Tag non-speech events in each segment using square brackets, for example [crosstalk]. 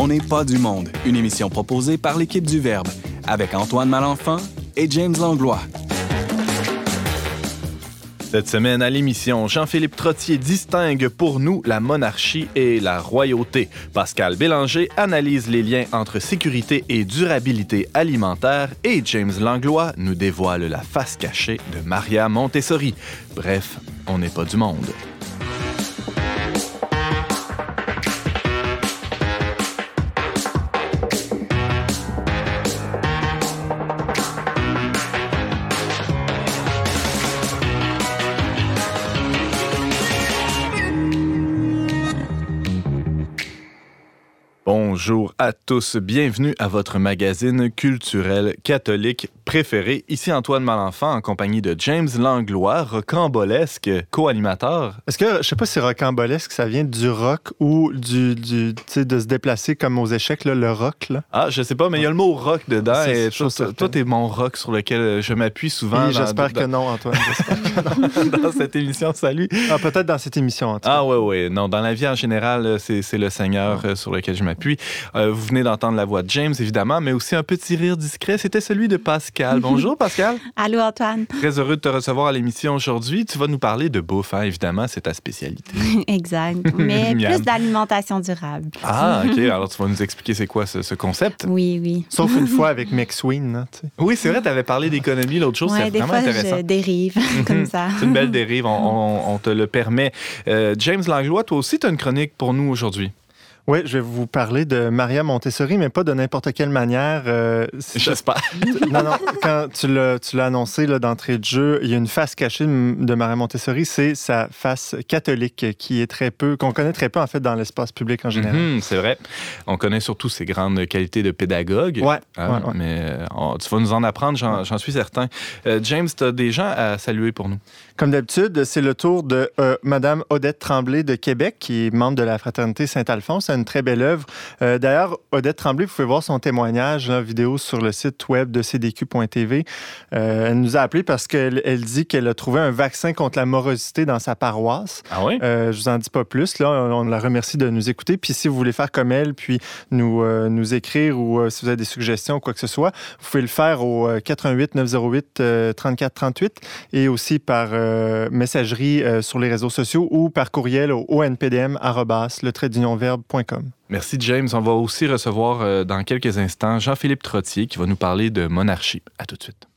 On n'est pas du monde, une émission proposée par l'équipe du Verbe, avec Antoine Malenfant et James Langlois. Cette semaine à l'émission, Jean-Philippe Trottier distingue pour nous la monarchie et la royauté. Pascal Bélanger analyse les liens entre sécurité et durabilité alimentaire et James Langlois nous dévoile la face cachée de Maria Montessori. Bref, on n'est pas du monde. À tous, bienvenue à votre magazine culturel catholique préféré. Ici Antoine Malenfant en compagnie de James Langlois, rocambolesque co-animateur. Est-ce que, je sais pas si rocambolesque, ça vient du rock ou du, du de se déplacer comme aux échecs, là, le rock? Là? Ah, je sais pas, mais il y a le mot rock dedans. Et toi, toi, t'es mon rock sur lequel je m'appuie souvent. J'espère que non, Antoine. Que non. dans cette émission, salut. Ah, peut-être dans cette émission, tout Ah, oui, oui. Non, dans la vie en général, c'est le Seigneur ah. sur lequel je m'appuie. Euh, vous venez d'entendre la voix de James, évidemment, mais aussi un petit rire discret. C'était celui de Pascal. [laughs] Bonjour, Pascal. Allô, Antoine. Très heureux de te recevoir à l'émission aujourd'hui. Tu vas nous parler de bouffe, hein, évidemment, c'est ta spécialité. [laughs] exact. Mais [laughs] plus d'alimentation durable. Ah, OK. Alors, tu vas nous expliquer c'est quoi ce, concept? Oui, oui. Sauf une fois avec McSween. Hein, oui, c'est vrai, tu avais parlé d'économie l'autre jour. c'est vraiment fois, intéressant. Je dérive comme ça. c'est une belle dérive, on, te le permet. Euh, James Langlois, toi aussi, tu as une chronique pour nous aujourd'hui. Oui, je vais vous parler de Maria Montessori, mais pas de n'importe quelle manière. Euh, J'espère. [laughs] non, non, quand tu l'as annoncé d'entrée de jeu, il y a une face cachée de Maria Montessori, c'est sa face catholique qui est très peu, qu'on connaît très peu en fait dans l'espace public en général. Mhm, c'est vrai. On connaît surtout ses grandes qualités de pédagogue. Ouais. Hein, mais euh, tu vas nous en apprendre, j'en suis certain. Euh, James, tu as des gens à saluer pour nous? Comme d'habitude, c'est le tour de Madame Odette Tremblay de Québec, qui est membre de la fraternité Saint-Alphonse une très belle œuvre. Euh, d'ailleurs, Odette Tremblay, vous pouvez voir son témoignage en vidéo sur le site web de cdq.tv. Euh, elle nous a appelé parce qu'elle elle dit qu'elle a trouvé un vaccin contre la morosité dans sa paroisse. Ah oui? Euh, je vous en dis pas plus. Là, on, la remercie de nous écouter. Puis si vous voulez faire comme elle, puis nous, nous écrire ou si vous avez des suggestions ou quoi que ce soit, vous pouvez le faire au 88 908 34 38 et aussi par messagerie sur les réseaux sociaux ou par courriel au onpdm le trait Merci James. On va aussi recevoir euh, dans quelques instants Jean-Philippe Trottier qui va nous parler de monarchie. À tout de suite.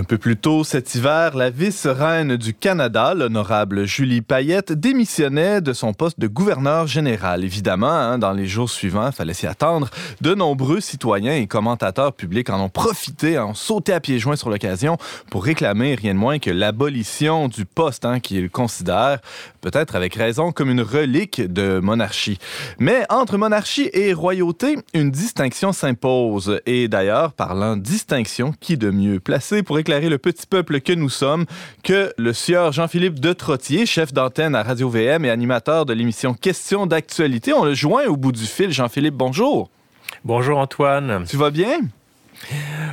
Un peu plus tôt cet hiver, la vice-reine du Canada, l'honorable Julie Payette, démissionnait de son poste de gouverneur général. Évidemment, hein, dans les jours suivants, il fallait s'y attendre. De nombreux citoyens et commentateurs publics en ont profité, en ont sauté à pieds joints sur l'occasion pour réclamer rien de moins que l'abolition du poste hein, qu'ils considèrent, peut-être avec raison, comme une relique de monarchie. Mais entre monarchie et royauté, une distinction s'impose. Et d'ailleurs, parlant distinction, qui de mieux placé pour le petit peuple que nous sommes que le sieur Jean-Philippe de Trottier, chef d'antenne à Radio-VM et animateur de l'émission Questions d'actualité. On le joint au bout du fil. Jean-Philippe, bonjour. Bonjour Antoine. Tu vas bien?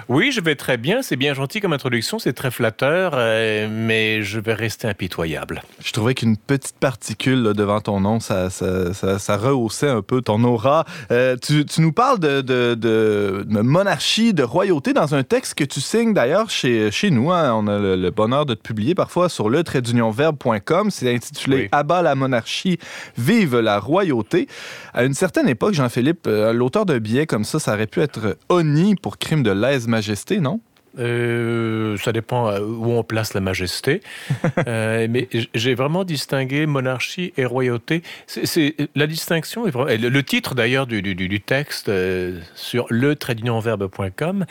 Oui, je vais très bien. C'est bien gentil comme introduction, c'est très flatteur, euh, mais je vais rester impitoyable. Je trouvais qu'une petite particule devant ton nom, ça, ça, rehaussait un peu ton aura. Euh, tu, nous parles de, monarchie, de royauté dans un texte que tu signes d'ailleurs chez, chez nous. Hein. On a le, bonheur de te publier parfois sur le trait C'est intitulé Abat la monarchie, vive la royauté. À une certaine époque, Jean-Philippe, euh, l'auteur d'un billet comme ça, ça aurait pu être honni pour crime de lèse-majesté, non? Euh, ça dépend euh, où on place la majesté. [laughs] euh, mais j'ai vraiment distingué monarchie et royauté. C'est la distinction est le, titre d'ailleurs du, du, du, texte euh, sur le verbe.com,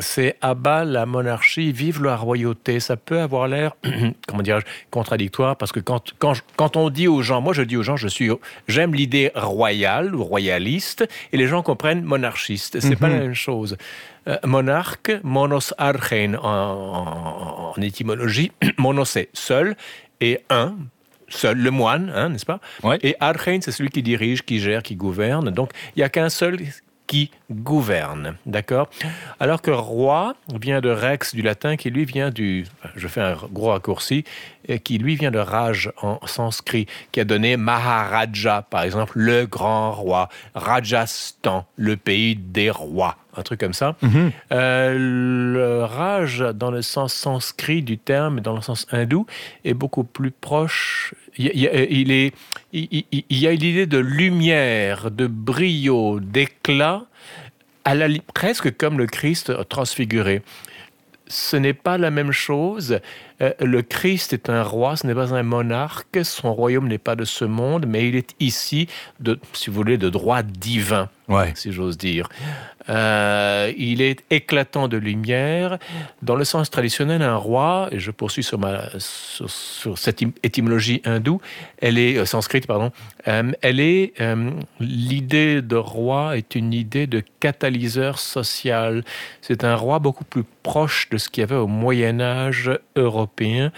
c'est abat la monarchie, vive la royauté. Ça peut avoir l'air, [clears throat] comment dirais-je, contradictoire parce que quand, quand, quand on dit aux gens, moi je dis aux gens, je suis, j'aime l'idée royale ou royaliste, et les gens comprennent monarchiste. C'est pas la mhm. même chose. Euh, monarque, monos archein en, en, étymologie. [clears throat] Monos c'est seul et un, seul, le moine, hein, n'est-ce pas? Ouais. Et archein, c'est celui qui dirige, qui gère, qui gouverne. Donc, il n'y a qu'un seul qui gouverne, d'accord? Alors que roi vient de rex du latin, qui lui vient du, je fais un gros raccourci, qui lui vient de raj en sanskrit, qui a donné Maharaja, par exemple, le grand roi, Rajasthan, le pays des rois, un truc comme ça. Euh, le raj, dans le sens sanskrit du terme, dans le sens hindou, est beaucoup plus proche. Il, il- il est, il, il- il y a l'idée de lumière, de brio, d'éclat, à la, li- presque comme le Christ transfiguré. Ce n'est pas la même chose. Euh, le Christ est un roi, ce n'est pas un monarque. Son royaume n'est pas de ce monde, mais il est ici, de, si vous voulez, de droit divin Ouais. si j'ose dire. Euh, il est éclatant de lumière. Dans le sens traditionnel, un roi, et je poursuis sur, ma, sur, cette étymologie hindoue, elle est euh, sanscrite, pardon, euh, elle est euh, l'idée de roi est une idée de catalyseur social. C'est un roi beaucoup plus proche de ce qu'il y avait au Moyen Âge européen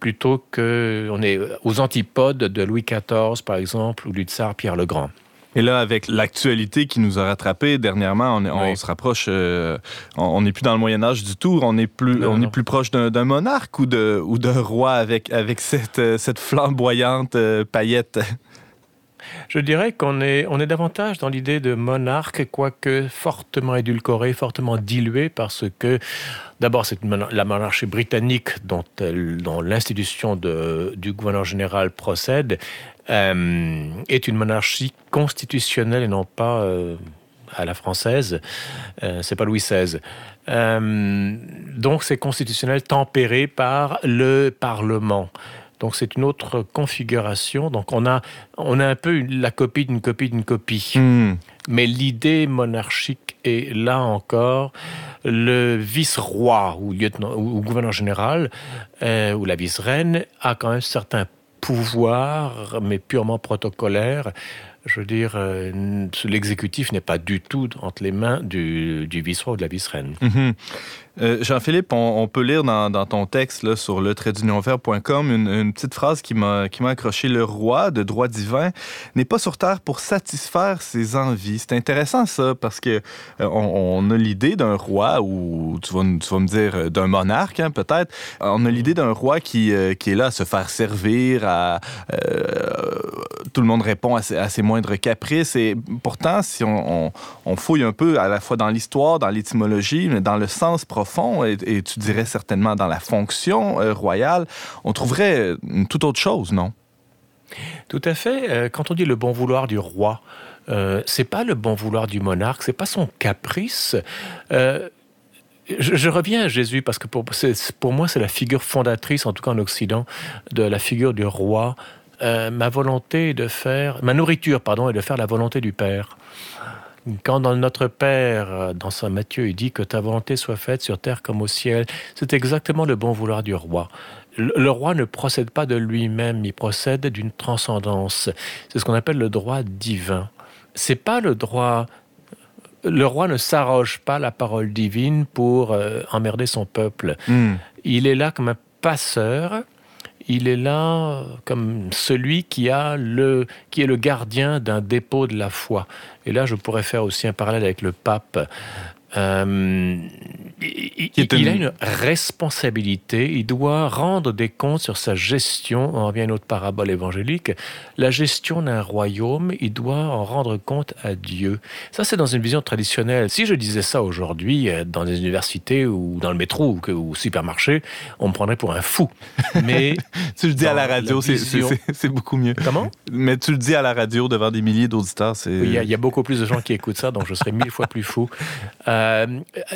plutôt que on est aux antipodes de Louis XIV par exemple ou du tsar Pierre le Grand. Et là, avec l'actualité qui nous a rattrapés dernièrement, on, est- on Oui. se rapproche. euh, on n'est plus dans le Moyen Âge du tout. On est plus, Non, on non. est plus proche d'un d'un monarque ou de ou d'un roi avec avec cette euh, cette flamboyante euh, paillette. Je dirais qu'on est, on est davantage dans l'idée de monarque, quoique fortement édulcoré, fortement dilué, parce que d'abord c'est la monarchie britannique dont, l'institution du gouverneur général procède, euh, est une monarchie constitutionnelle et non pas euh, à la française. Euh, c'est pas Louis XVI. Euh, donc c'est constitutionnel tempéré par le Parlement. Donc c'est une autre configuration. Donc on a, on a un peu une- la copie d'une copie d'une copie. Hmm. Mais l'idée monarchique est là encore. Le vice-roi ou, lieutenant, ou, ou gouverneur général euh, ou la vice-reine a quand même certains pouvoirs, mais purement protocolaires. Je veux dire, euh, l'exécutif n'est pas du tout entre les mains du, du vice-roi ou de la vice-reine. Mhm. Euh, Jean-Philippe, on, peut lire dans, ton texte sur le une, une petite phrase qui m'a accroché. Le roi de droit divin n'est pas sur terre pour satisfaire ses envies. C'est intéressant ça parce que euh, on, a l'idée d'un roi ou tu vas, me dire euh, d'un monarque hein, peut-être. On a l'idée d'un roi qui, est là à se faire servir, à tout le monde répond à ses, moindres caprices et pourtant si on, on, fouille un peu à la fois dans l'histoire, dans l'étymologie, mais dans le sens profond et, et tu dirais certainement dans la fonction euh, royale, on trouverait une toute autre chose, non? Tout à fait. Euh, Quand on dit le bon vouloir du roi, euh, c'est pas le bon vouloir du monarque, c'est pas son caprice. Euh, je, reviens à Jésus parce que pour, moi, c'est la figure fondatrice, en tout cas en Occident, de la figure du roi. Euh, ma volonté de faire, ma nourriture, pardon, est de faire la volonté du Père. Quand dans notre Père, euh, dans Saint Matthieu, il dit que ta volonté soit faite sur terre comme au ciel, c'est exactement le bon vouloir du roi. Le, roi ne procède pas de lui-même, il procède d'une transcendance. C'est ce qu'on appelle le droit divin. C'est pas le droit. Le roi ne s'arroge pas la parole divine pour euh, emmerder son peuple. Hmm. Il est là comme un passeur. Il est là comme celui qui a le qui est le gardien d'un dépôt de la foi. Et là, je pourrais faire aussi un parallèle avec le pape. Euh, il, a une- responsabilité. Il doit rendre des comptes sur sa gestion. On revient à une autre parabole évangélique. La gestion d'un royaume, il doit en rendre compte à Dieu. Ça, c'est dans une vision traditionnelle. Si je disais ça aujourd'hui euh, dans des universités ou dans le métro ou, au supermarché, on me prendrait pour un fou. [laughs] Mais Tu le dis à la radio, la vision. c'est- beaucoup mieux. comment? Mais tu le dis à la radio devant des milliers d'auditeurs, c'est... Oui, il y, a- il y a beaucoup plus de gens qui écoutent ça, donc je serais mille fois plus fou. Euh,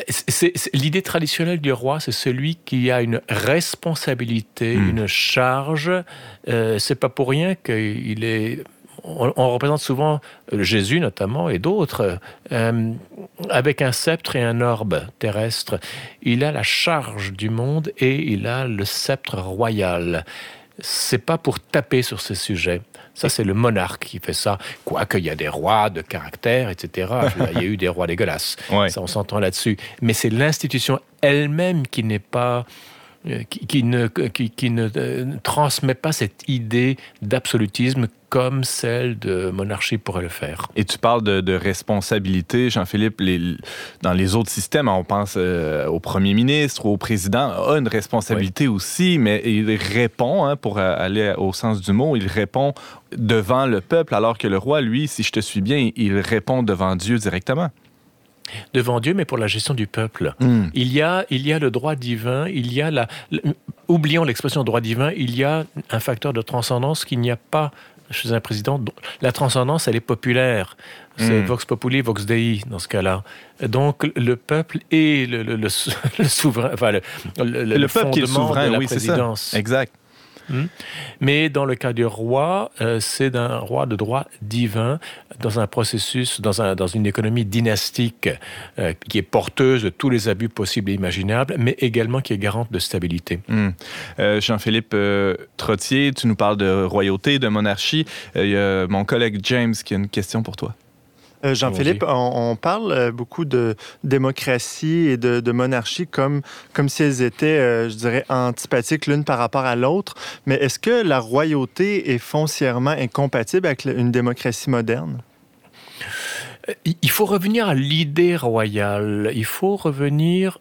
c'est- c'est- L'idée traditionnelle du roi, c'est celui qui a une responsabilité, Hmm. une charge. Euh, c'est pas pour rien qu'il est. On, représente souvent euh, Jésus notamment et d'autres euh, avec un sceptre et un orbe terrestre. Il a la charge du monde et il a le sceptre royal. C'est pas pour taper sur ces sujets. Ça, c'est le monarque qui fait ça. Quoique, il y a des rois de caractère, etc. [laughs] Il y a eu des rois dégueulasses. Ça, on s'entend là-dessus. Mais c'est l'institution elle-même qui n'est pas euh, qui, ne, qui, ne euh, transmet pas cette idée d'absolutisme comme celle de monarchie pourrait le faire. Et tu parles de, responsabilité, Jean-Philippe. dans les autres systèmes, on pense euh, au premier ministre, au président, a une responsabilité aussi, mais il répond, hein, pour aller au sens du mot, il répond devant le peuple, alors que le roi, lui, si je te suis bien, il répond devant Dieu directement devant Dieu, mais pour la gestion du peuple. Hmm. Il, y a, il y a le droit divin, il y a la... Oublions l'expression droit divin, il y a un facteur de transcendance qu'il n'y a pas chez un président. La transcendance, elle est populaire. C'est hmm. Vox Populi, Vox Dei dans ce cas-là. Donc le peuple est le, [laughs] souverain, enfin le, le, peuple qui est souverain, de la oui, présidence. Exact. Hmm. Mais dans le cas du roi, euh, c'est d'un roi de droit divin dans un processus, dans, un, dans une économie dynastique euh, qui est porteuse de tous les abus possibles et imaginables, mais également qui est garante de stabilité. Hmm. Euh, Jean-Philippe Trottier, tu nous parles de royauté, de monarchie. Il y a mon collègue James qui a une question pour toi. Euh, Jean-Philippe, on, parle euh, beaucoup de démocratie et de, monarchie comme, comme si elles étaient, euh, je dirais, antipathiques l'une par rapport à l'autre. Mais est-ce que la royauté est foncièrement incompatible avec une démocratie moderne? Il faut revenir à l'idée royale. Il faut revenir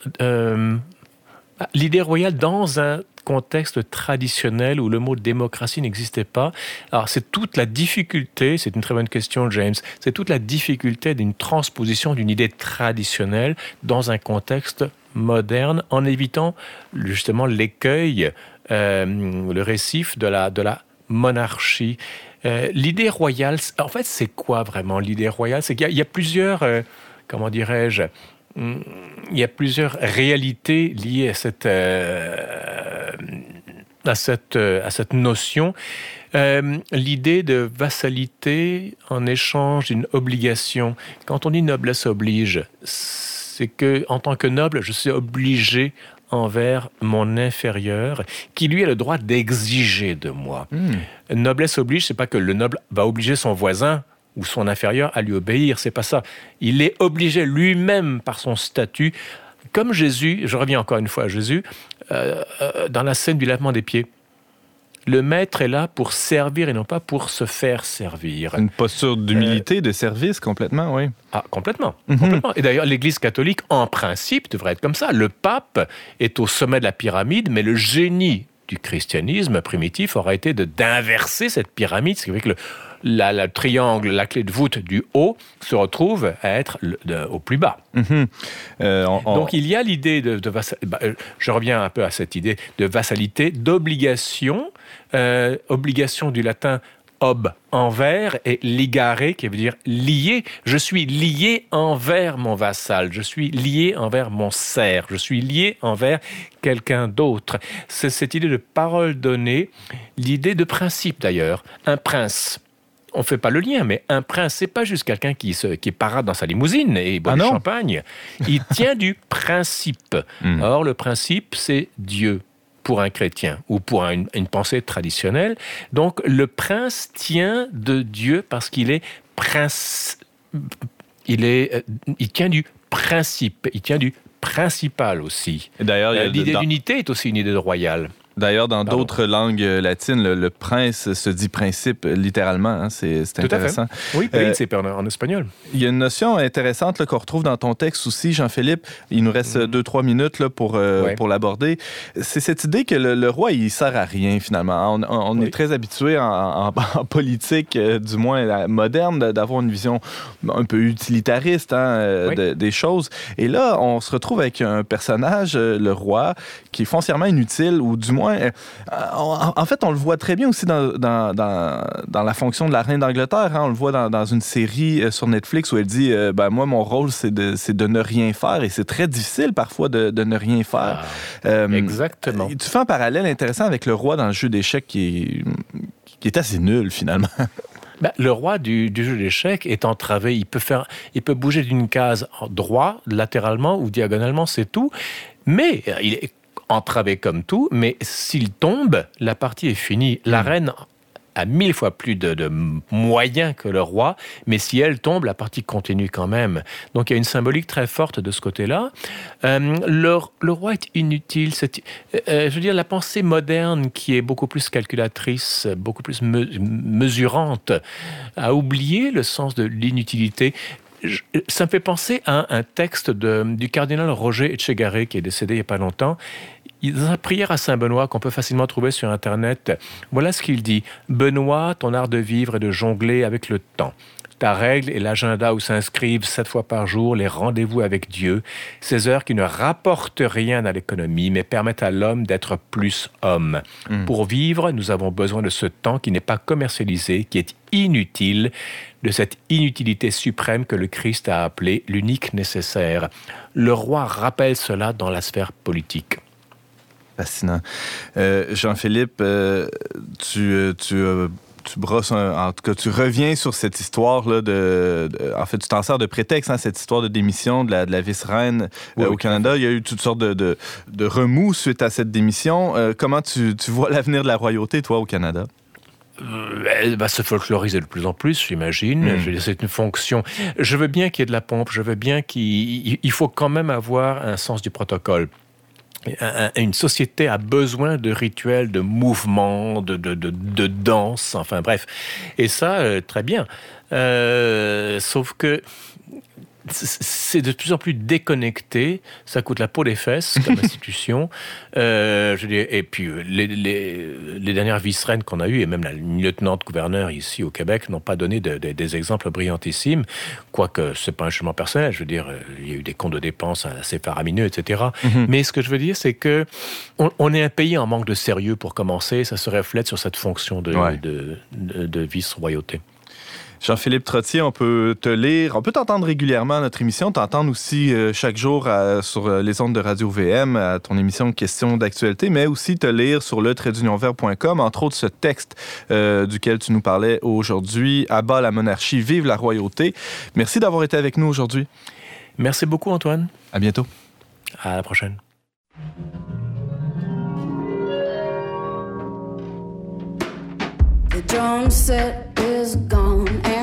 l'idée royale dans un contexte traditionnel où le mot démocratie n'existait pas. Alors c'est toute la difficulté, c'est une très bonne question James, c'est toute la difficulté d'une transposition d'une idée traditionnelle dans un contexte moderne en évitant justement l'écueil, euh, le récif de la, de la monarchie. Euh, l'idée royale, en fait, c'est quoi vraiment l'idée royale? C'est qu'il y, a plusieurs, euh, comment dirais-je, il y a plusieurs réalités liées à cette, à cette, euh, à cette notion. Euh, l'idée de vassalité en échange d'une obligation. Quand on dit noblesse oblige, c'est que en tant que noble, je suis obligé envers mon inférieur, qui lui a le droit d'exiger de moi. Hmm. Noblesse oblige, c'est pas que le noble va obliger son voisin ou son inférieur à lui obéir, c'est pas ça. Il est obligé lui-même par son statut comme Jésus, je reviens encore une fois à Jésus, euh, euh, dans la scène du lavement des pieds. Le maître est là pour servir et non pas pour se faire servir. Une posture d'humilité, de service, complètement, oui. Ah, complètement. Mhm. complètement. Et d'ailleurs, l'Église catholique, en principe, devrait être comme ça. Le pape est au sommet de la pyramide, mais le génie du christianisme primitif aurait été d'inverser cette pyramide, ce qui fait que le, la, triangle, la clé de voûte du haut se retrouve à être au plus bas. Mhm. Euh, Donc il y a l'idée de, bah, euh, je reviens un peu à cette idée de vassalité, d'obligation, euh, obligation du latin ob envers et ligare qui veut dire lié. Je suis lié envers mon vassal, je suis lié envers mon serf, je suis lié envers quelqu'un d'autre. C'est cette idée de parole donnée, l'idée de principe d'ailleurs. Un prince, on ne fait pas le lien, mais un prince, c'est pas juste quelqu'un qui, se, qui parade dans sa limousine et boit ah du champagne. Il [laughs] tient du principe. Hmm. Or, le principe, c'est Dieu pour un chrétien ou pour une, pensée traditionnelle. Donc, le prince tient de Dieu parce qu'il est prince. Il, est, euh, il tient du principe, il tient du principal aussi. D'ailleurs, euh, l'idée d'unité est aussi une idée de royale. D'ailleurs, dans d'autres langues latines, le, prince se dit principe littéralement. Hein, c'est intéressant. Oui, euh, c'est en, espagnol. Il y a une notion intéressante qu'on retrouve dans ton texte aussi, Jean-Philippe. Il nous reste mm. deux, trois minutes là, pour, euh, pour l'aborder. C'est cette idée que le, roi, il sert à rien finalement. On, est très habitué [laughs] en, politique, euh, du moins moderne, d'avoir une vision un peu utilitariste hein, des choses. Et là, on se retrouve avec un personnage, le roi, qui est foncièrement inutile ou du moins euh, en, fait, on le voit très bien aussi dans, dans, la fonction de la reine d'Angleterre. Hein. On le voit dans, une série euh, sur Netflix où elle dit euh, ben, Moi, mon rôle, c'est de, de, ne rien faire. Et c'est très difficile parfois de, ne rien faire. Ah, exactement. Tu fais un parallèle intéressant avec le roi dans le jeu d'échecs qui qui est assez nul finalement. [laughs] Ben, le roi du, jeu d'échecs est entravé. Il peut, faire, il peut bouger d'une case droit, latéralement ou diagonalement, c'est tout. Mais il est entravé comme tout, mais s'il tombe, la partie est finie. La hmm. reine a mille fois plus de, moyens que le roi, mais si elle tombe, la partie continue quand même. Donc il y a une symbolique très forte de ce côté-là. Euh, le, roi est inutile. Euh, euh, je veux dire, la pensée moderne, qui est beaucoup plus calculatrice, beaucoup plus mesurante, a oublié le sens de l'inutilité ça me fait penser à un, texte du cardinal Roger Etchegaré, qui est décédé il n'y a pas longtemps. Dans sa prière à Saint Benoît, qu'on peut facilement trouver sur Internet, voilà ce qu'il dit. Benoît, ton art de vivre et de jongler avec le temps. Ta règle est l'agenda où s'inscrivent sept fois par jour les rendez-vous avec Dieu, ces heures qui ne rapportent rien à l'économie, mais permettent à l'homme d'être plus homme. Hmm. Pour vivre, nous avons besoin de ce temps qui n'est pas commercialisé, qui est inutile, de cette inutilité suprême que le Christ a appelée l'unique nécessaire. Le roi rappelle cela dans la sphère politique. Fascinant. Euh, Jean-Philippe, euh, tu, euh, tu tu brosses, en tout cas, tu reviens sur cette histoire-là de, En fait, tu t'en sers de prétexte, hein, cette histoire de démission de la, de la vice-reine au Canada. Il y a eu toutes sortes de, de, remous suite à cette démission. comment tu, tu vois l'avenir de la royauté, toi, au Canada? elle va se folkloriser de plus en plus, j'imagine. Hmm. C'est une fonction. Je veux bien qu'il y ait de la pompe, je veux bien qu'il il faut quand même avoir un sens du protocole une société a besoin de rituels, de mouvements, de, de, de, danse, enfin bref. Et ça, euh, très bien. Euh, sauf que c'est de plus en plus déconnecté. Ça coûte la peau des fesses comme [laughs] institution. Euh, je dis, et puis euh, les, les, les dernières vice-reines qu'on a eues, et même la lieutenant-gouverneur ici au Québec, n'ont pas donné des exemples brillantissimes. Quoique c'est pas un jugement personnel. Je veux dire, euh, il y a eu des comptes de dépenses assez faramineux, etc. Mm-hmm. Mais ce que je veux dire, c'est que on, est un pays en manque de sérieux pour commencer. Ça se reflète sur cette fonction de, de, de vice-royauté. Jean-Philippe Trottier, on peut te lire, on peut t'entendre régulièrement à notre émission, t'entendre aussi euh, chaque jour sur euh, les ondes de Radio VM à ton émission Questions d'actualité, mais aussi te lire sur le entre autres ce texte euh, duquel tu nous parlais aujourd'hui, Abat la monarchie, vive la royauté. Merci d'avoir été avec nous aujourd'hui. Merci beaucoup Antoine. À bientôt. À la prochaine. is gone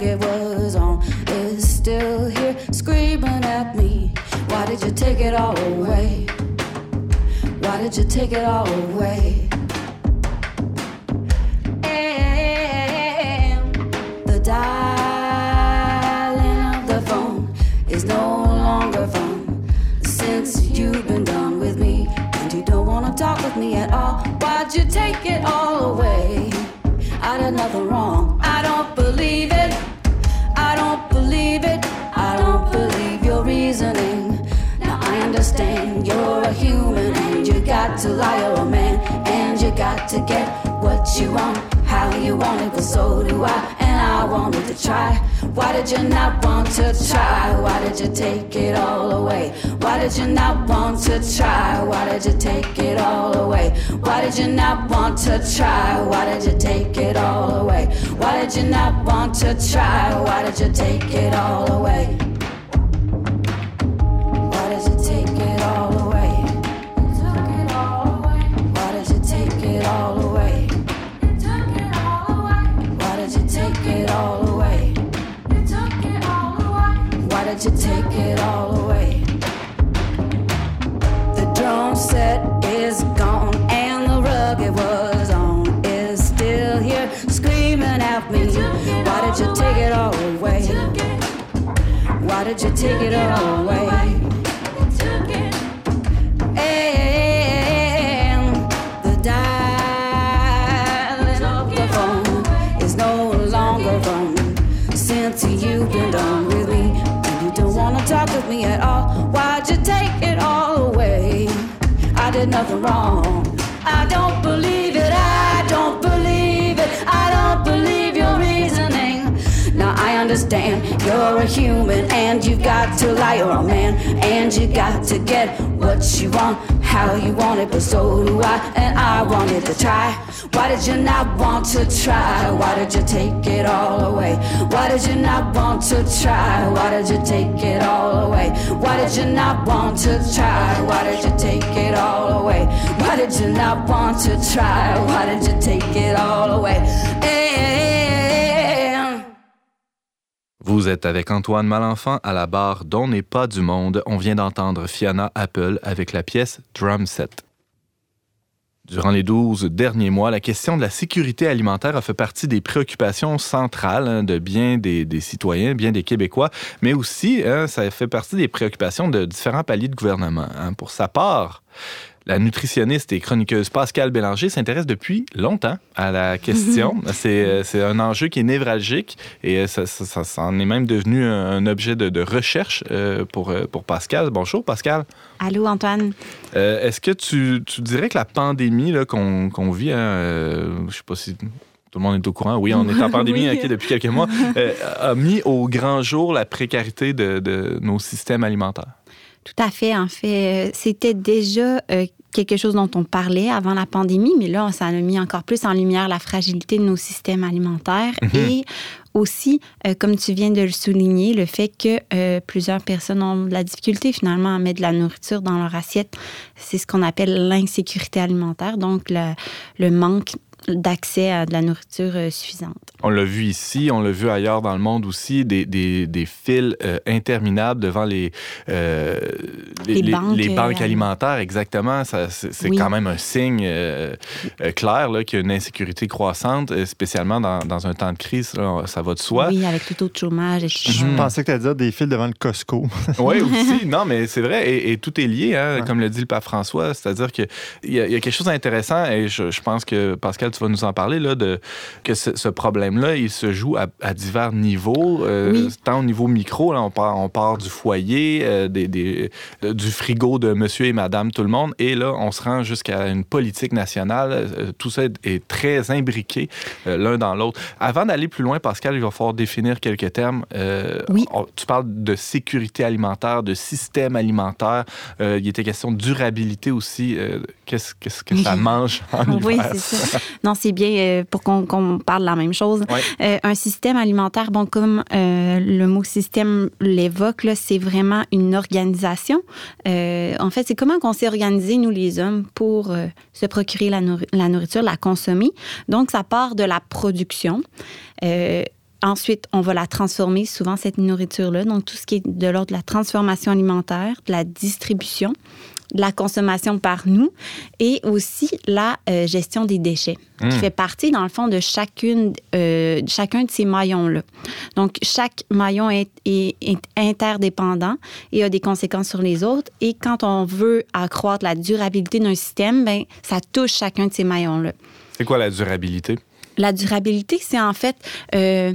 it was on is still here screaming at me. Why did you take it all away? Why did you take it all away? The dialing of the phone is no longer fun since you've been done with me and you don't wanna talk with me at all. Why'd you take it all away? I did nothing wrong. I don't got to lie, you're a man and you got to get what you want, how you want it, but so do I. And I wanted to try. Why did you not want to try? Why did you take it all away? Why did you not want to try? Why did you take it all away? Why did you not want to try? Why did you take it all away? Why did you not want to try? Why did you take it all away? You take it all away. The drum set is gone and the rug it was on is still here screaming at me. Why did you take it all away? Why did you take it all away? Nothing wrong. I don't believe it. I don't believe it. I don't believe your reasoning. Now I understand you're a human and you've got to lie. You're a man and you got to get what you want how you want it, but so do I, and I wanted to try. Why did you not want to try? Why did you take it all away? Why did you not want to try? Why did you take it all away? Why did you not want to try? Why did you take it all away? Why did you not want to try? Why did you take it all away? Eh, eh, eh. Vous êtes avec Antoine Malenfant à la barre d'On n'est pas du monde. On vient d'entendre Fiona Apple avec la pièce Drum Set. Durant les 12 derniers mois, la question de la sécurité alimentaire a fait partie des préoccupations centrales hein, de bien des, citoyens, bien des Québécois, mais aussi hein, ça fait partie des préoccupations de différents paliers de gouvernement. Hein. Pour sa part, la nutritionniste et chroniqueuse Pascal Bélanger s'intéresse depuis longtemps à la question. [laughs] Euh, c'est un enjeu qui est névralgique et euh, ça, ça, en est même devenu un, objet de, recherche euh, pour, pour Pascal. Bonjour Pascal. Allô Antoine. Est-ce que tu, tu, dirais que la pandémie qu'on vit, hein, je sais pas si tout le monde est au courant. Oui, on est en [laughs] pandémie depuis quelques mois. a mis au grand jour la précarité de, de nos systèmes alimentaires. Tout à fait. En fait, euh, c'était déjà euh, quelque chose dont on parlait avant la pandémie, mais là, ça a mis encore plus en lumière la fragilité de nos systèmes alimentaires mhm. et aussi, euh, comme tu viens de le souligner, le fait que plusieurs personnes ont de la difficulté finalement à mettre de la nourriture dans leur assiette. C'est ce qu'on appelle l'insécurité alimentaire, donc le, le manque d'accès à de la nourriture euh, suffisante. On l'a vu ici, on l'a vu ailleurs dans le monde aussi, des, des, des fils euh, interminables devant les, euh, les, banques, alimentaires, exactement. C'est quand même un signe clair qu'il y a une insécurité croissante, spécialement dans, dans, un temps de crise, ça va de soi. Oui, avec tout autre chômage. Je pensais que tu allais dire des fils devant le Costco. [laughs] oui, aussi. Non, mais c'est vrai, et, tout est lié, hein, comme le dit le pape François, c'est-à-dire qu'il y, y, a quelque chose d'intéressant, et je, je pense que Pascal tu vas nous en parler, là, de, que ce, problème-là, il se joue à, divers niveaux, euh, tant au niveau micro, là, on, part, on part du foyer, euh, des, euh, du frigo de monsieur et madame, tout le monde, et là, on se rend jusqu'à une politique nationale. tout ça est très imbriqué l'un dans l'autre. Avant d'aller plus loin, Pascal, il va falloir définir quelques termes. oui. tu parles de sécurité alimentaire, de système alimentaire. il était question de durabilité aussi. Qu'est-ce, qu'est-ce que ça mange en hiver? Oui, c'est ça. Non, c'est bien euh, pour qu'on parle de la même chose. Euh, un système alimentaire, bon, comme euh, le mot système l'évoque, c'est vraiment une organisation. en fait, c'est comment qu'on s'est organisé, nous les hommes, pour se procurer la, la, nourriture, la consommer. Donc, ça part de la production. Ensuite, on va la transformer, souvent cette nourriture-là. Donc, tout ce qui est de l'ordre de la transformation alimentaire, de la distribution la consommation par nous et aussi la euh, gestion des déchets, qui hmm. fait partie, dans le fond, de chacune, euh, chacun de ces maillons-là. Donc, chaque maillon est, est, interdépendant et a des conséquences sur les autres. Et quand on veut accroître la durabilité d'un système, ben, ça touche chacun de ces maillons-là. C'est quoi la durabilité? La durabilité, c'est en fait... Euh,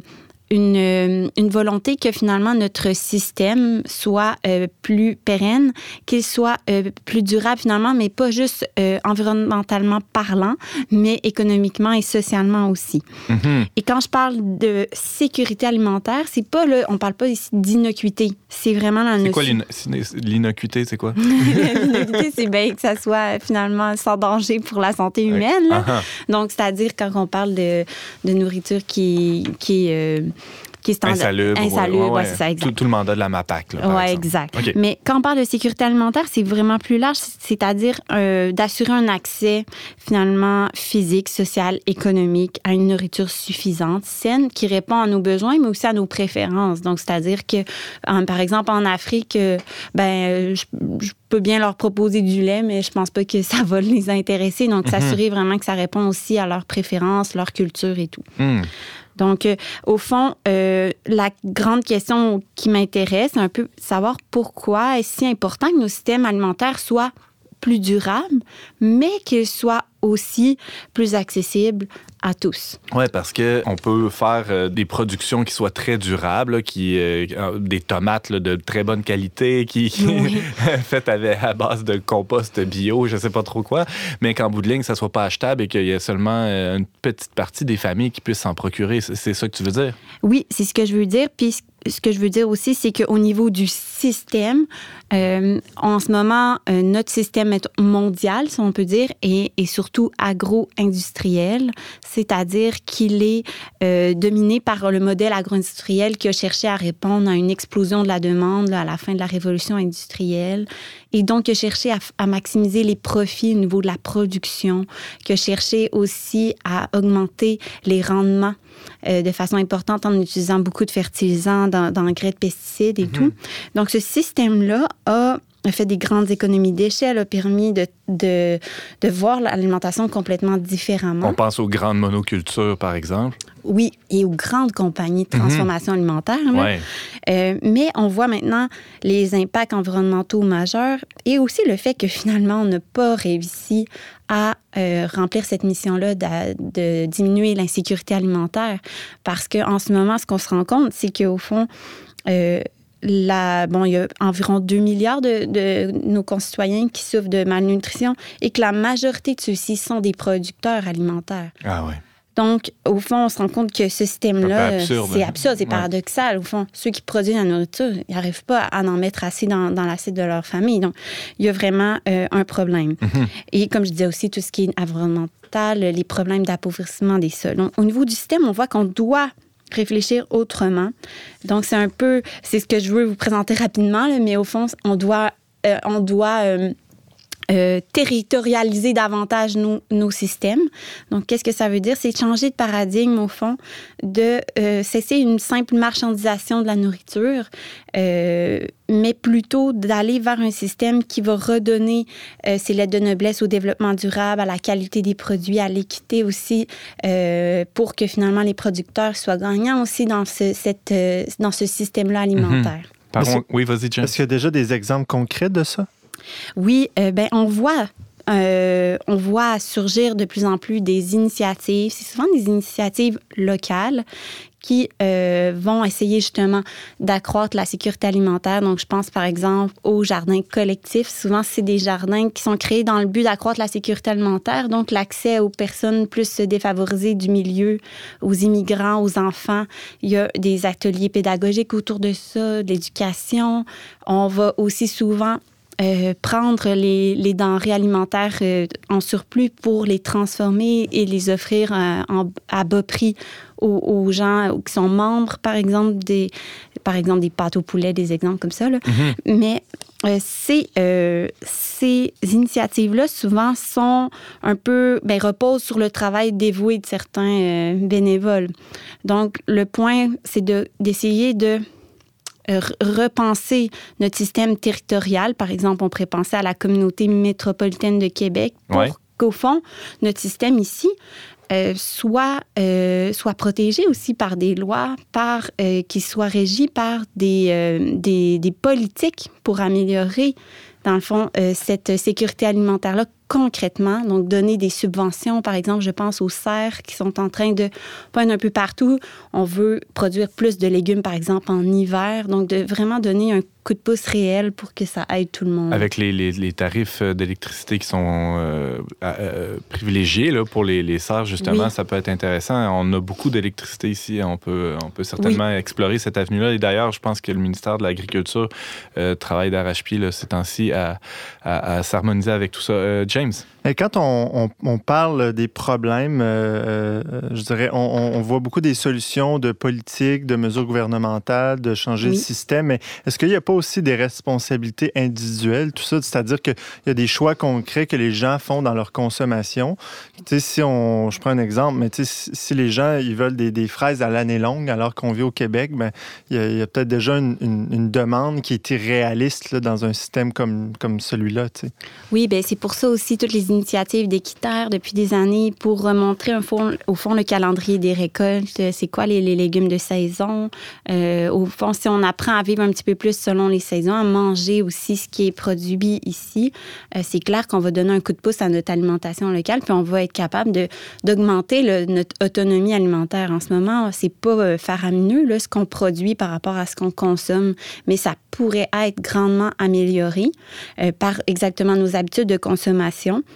une, euh, une, volonté que finalement notre système soit euh, plus pérenne, qu'il soit euh, plus durable finalement, mais pas juste environnementalement parlant, mais économiquement et socialement aussi. Mm-hmm. Et quand je parle de sécurité alimentaire, c'est pas le, on parle pas ici d'innocuité, c'est vraiment la notion. C'est quoi l'innocuité, c'est quoi? [laughs] L'innocuité, c'est bien que ça soit finalement sans danger pour la santé humaine. Uh-huh. Donc, c'est-à-dire quand on parle de, de nourriture qui, qui est qui est Insalubre. Insalubre, c'est ça, exact. Tout, le mandat de la MAPAC. Oui, exact. Mais quand on parle de sécurité alimentaire, c'est vraiment plus large, c'est-à-dire euh, d'assurer un accès finalement physique, social, économique à une nourriture suffisante, saine, qui répond à nos besoins, mais aussi à nos préférences. Donc, c'est-à-dire que, par exemple, en Afrique, euh, ben, je, peux bien leur proposer du lait, mais je pense pas que ça va les intéresser. Donc, mhm. s'assurer vraiment que ça répond aussi à leurs préférences, leur culture et tout. Hmm. Donc, euh, au fond, euh, la grande question qui m'intéresse, c'est un peu savoir pourquoi est-ce si important que nos systèmes alimentaires soient plus durables, mais qu'ils soient aussi plus accessibles à tous. Oui, parce qu'on peut faire euh, des productions qui soient très durables, qui, euh, des tomates de très bonne qualité, qui, [laughs] [laughs] faites avec, à base de compost bio, je ne sais pas trop quoi, mais qu'en bout de ligne, ça ne soit pas achetable et qu'il y ait seulement une petite partie des familles qui puissent s'en procurer. C'est ça que tu veux dire? Oui, c'est ce que je veux dire. Puis ce que je veux dire aussi, c'est qu'au niveau du système, euh, en ce moment, euh, notre système est mondial, si on peut dire, et, et surtout agro-industriel, c'est-à-dire qu'il est euh, dominé par le modèle agro-industriel qui a cherché à répondre à une explosion de la demande là, à la fin de la révolution industrielle, et donc qui a cherché à, à, maximiser les profits au niveau de la production, qui a cherché aussi à augmenter les rendements de façon importante en utilisant beaucoup de fertilisants, d'engrais, de pesticides et -hmm. tout. Donc, ce système-là a fait des grandes économies d'échelle, a permis de, de, de voir l'alimentation complètement différemment. On pense aux grandes monocultures, par exemple. Oui, et aux grandes compagnies de transformation mm -hmm. alimentaire. Là. Ouais. Euh, mais on voit maintenant les impacts environnementaux majeurs et aussi le fait que finalement, on n'a pas réussi à euh, remplir cette mission-là de, de, diminuer l'insécurité alimentaire. Parce qu'en ce moment, ce qu'on se rend compte, c'est qu'au fond, euh, la, bon, il y a environ 2 milliards de, de, nos concitoyens qui souffrent de malnutrition et que la majorité de ceux-ci sont des producteurs alimentaires. Ah ouais. Donc, au fond, on se rend compte que ce système-là, c'est absurde, c'est ouais. paradoxal. Au fond, ceux qui produisent la nourriture, ils n'arrivent pas à en mettre assez dans, dans l'assiette de leur famille. Donc, il y a vraiment euh, un problème. Mm -hmm. Et comme je disais aussi, tout ce qui est environnemental, les problèmes d'appauvrissement des sols. Donc, au niveau du système, on voit qu'on doit réfléchir autrement. Donc, c'est un peu, c'est ce que je veux vous présenter rapidement, là, mais au fond, on doit, euh, on doit euh, euh, territorialiser davantage nos, nos, systèmes. Donc, qu'est-ce que ça veut dire? C'est changer de paradigme, au fond, de euh, cesser une simple marchandisation de la nourriture, euh, mais plutôt d'aller vers un système qui va redonner euh, ses lettres de noblesse au développement durable, à la qualité des produits, à l'équité aussi, euh, pour que finalement les producteurs soient gagnants aussi dans ce, cette, dans ce système-là alimentaire. Mmh. Pardon, oui, vas-y. Est-ce qu'il y a déjà des exemples concrets de ça? Oui, euh, ben on voit euh, on voit surgir de plus en plus des initiatives. C'est souvent des initiatives locales qui euh, vont essayer justement d'accroître la sécurité alimentaire. Donc, je pense par exemple aux jardins collectifs. Souvent, c'est des jardins qui sont créés dans le but d'accroître la sécurité alimentaire, donc l'accès aux personnes plus défavorisées du milieu, aux immigrants, aux enfants. Il y a des ateliers pédagogiques autour de ça, de l'éducation. On va aussi souvent euh, prendre les, les, denrées alimentaires euh, en surplus pour les transformer et les offrir euh, en, à bas prix aux, aux, gens qui sont membres, par exemple, des, par exemple, des pâtes au poulet, des exemples comme ça. Là. Mm -hmm. Mais ces, ces initiatives-là, souvent, sont un peu, ben, reposent sur le travail dévoué de certains bénévoles. Donc, le point, c'est d'essayer de, de repenser notre système territorial. Par exemple, on pourrait penser à la communauté métropolitaine de Québec pour ouais. qu'au fond, notre système ici euh, soit, euh, soit protégé aussi par des lois, par, euh, qui soit régi par des, euh, des, des, politiques pour améliorer, dans le fond, euh, cette sécurité alimentaire-là concrètement, donc donner des subventions, par exemple, je pense aux serres qui sont en train de poindre un peu partout. On veut produire plus de légumes, par exemple, en hiver, donc de vraiment donner un coup de pouce réel pour que ça aide tout le monde. Avec les, les, les tarifs d'électricité qui sont euh, euh, privilégiés là, pour les, les serres, justement, oui. ça peut être intéressant. On a beaucoup d'électricité ici, on peut, on peut certainement oui. explorer cette avenue-là. Et d'ailleurs, je pense que le ministère de l'Agriculture euh, travaille d'arrache-pied ces temps-ci à, à, à s'harmoniser avec tout ça. Euh, James? Et quand on, on, on, parle des problèmes, euh, je dirais, on, on, voit beaucoup des solutions de politique, de mesures gouvernementales, de changer oui. le système. Mais est-ce qu'il n'y a pas aussi des responsabilités individuelles, tout ça? C'est-à-dire qu'il y a des choix concrets que les gens font dans leur consommation. Tu sais, si on, je prends un exemple, mais tu sais, si les gens ils veulent des, des fraises à l'année longue alors qu'on vit au Québec, ben, il y a, a peut-être déjà une, une, une, demande qui est irréaliste là, dans un système comme, comme celui-là. Tu sais. Oui, ben c'est pour ça aussi toutes les initiatives d'équitaire depuis des années pour fond, au fond le calendrier des récoltes, c'est quoi les, légumes de saison? Euh, au fond, si on apprend à vivre un petit peu plus selon les saisons, à manger aussi ce qui est produit ici, euh, c'est clair qu'on va donner un coup de pouce à notre alimentation locale, puis on va être capable d'augmenter notre autonomie alimentaire. En ce moment, c'est pas euh, faramineux ce qu'on produit par rapport à ce qu'on consomme, mais ça pourrait être grandement amélioré par exactement nos habitudes de consommation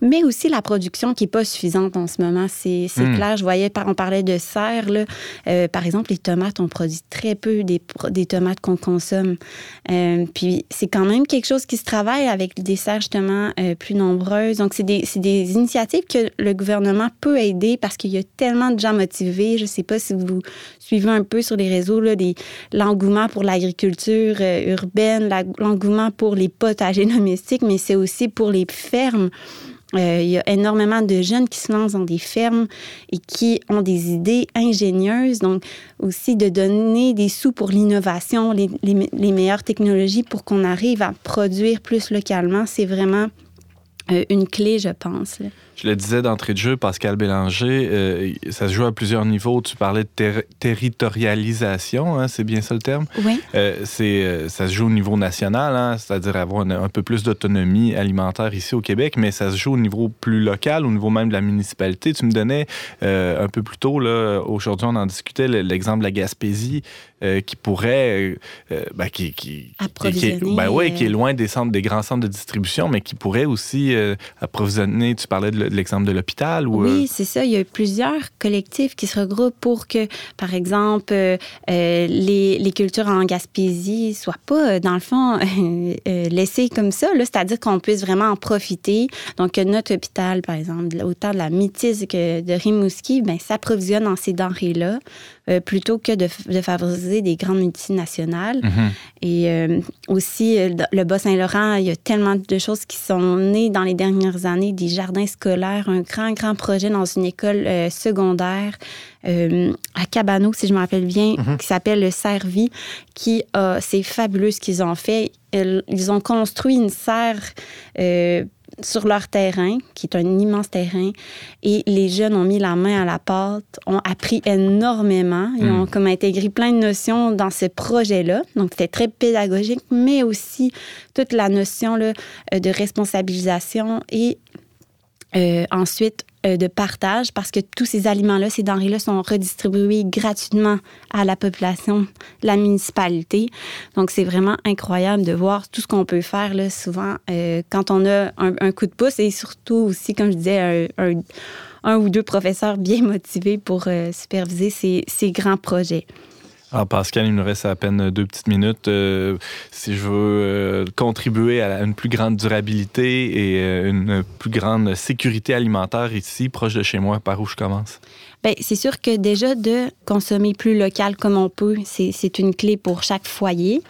mais aussi la production qui n'est pas suffisante en ce moment. C'est hmm. clair. Je voyais, on parlait de serre. Là. Euh, par exemple, les tomates, on produit très peu des, des tomates qu'on consomme. Euh, puis c'est quand même quelque chose qui se travaille avec des serres justement euh, plus nombreuses. Donc, c'est des, des, initiatives que le gouvernement peut aider parce qu'il y a tellement de gens motivés. Je ne sais pas si vous suivez un peu sur les réseaux l'engouement pour l'agriculture urbaine, l'engouement pour les potagers [laughs] domestiques, mais c'est aussi pour les fermes. Euh, il y a énormément de jeunes qui se lancent dans des fermes et qui ont des idées ingénieuses. Donc, aussi de donner des sous pour l'innovation, les, meilleures technologies pour qu'on arrive à produire plus localement, c'est vraiment euh, une clé, je pense. Je le disais d'entrée de jeu, Pascal Bélanger, euh, ça se joue à plusieurs niveaux. Tu parlais de territorialisation, hein, c'est bien ça le terme? Oui. Euh, c'est, euh, ça se joue au niveau national, hein, c'est-à-dire avoir un peu plus d'autonomie alimentaire ici au Québec, mais ça se joue au niveau plus local, au niveau même de la municipalité. Tu me donnais un peu plus tôt, là, aujourd'hui on en discutait, l'exemple de la Gaspésie, qui pourrait... Ben, qui, qui, qui, ben, ouais, qui est loin des, centres, des grands centres de distribution, mais qui pourrait aussi approvisionner, tu parlais de l'exemple de l'hôpital? Ou, oui, euh? c'est ça. Il y a plusieurs collectifs qui se regroupent pour que, par exemple, euh, euh, les, les, cultures en Gaspésie soient pas, dans le fond, [laughs] laissées comme ça. C'est-à-dire qu'on puisse vraiment en profiter. Donc, notre hôpital, par exemple, autant de la métisse que de Rimouski, ben, s'approvisionne en ces denrées-là. Euh, plutôt que de, favoriser des grandes multinationales. Mhm. Et euh, aussi, euh, le Bas-Saint-Laurent, il y a tellement de choses qui sont nées dans les dernières années, des jardins scolaires, un grand, grand projet dans une école secondaire à Cabano, si je me rappelle bien, mhm. qui s'appelle le Servi, qui c'est fabuleux ce qu'ils ont fait. Ils ont construit une serre sur leur terrain, qui est un immense terrain, et les jeunes ont mis la main à la pâte, ont appris énormément, ils ont hmm. comme intégré plein de notions dans ce projet-là. Donc, c'était très pédagogique, mais aussi toute la notion là, euh, de responsabilisation et euh, ensuite de partage parce que tous ces aliments-là, ces denrées-là sont redistribués gratuitement à la population, la municipalité. Donc, c'est vraiment incroyable de voir tout ce qu'on peut faire là, souvent euh, quand on a un, coup de pouce et surtout aussi, comme je disais, un, ou deux professeurs bien [laughs] motivés pour superviser ces, ces grands projets. Alors Pascal, il nous reste à peine deux petites minutes. Euh, si je veux euh, contribuer à une plus grande durabilité et euh, une plus grande sécurité alimentaire ici, proche de chez moi, par où je commence? Bien, c'est sûr que déjà de consommer plus local comme on peut, c'est une clé pour chaque foyer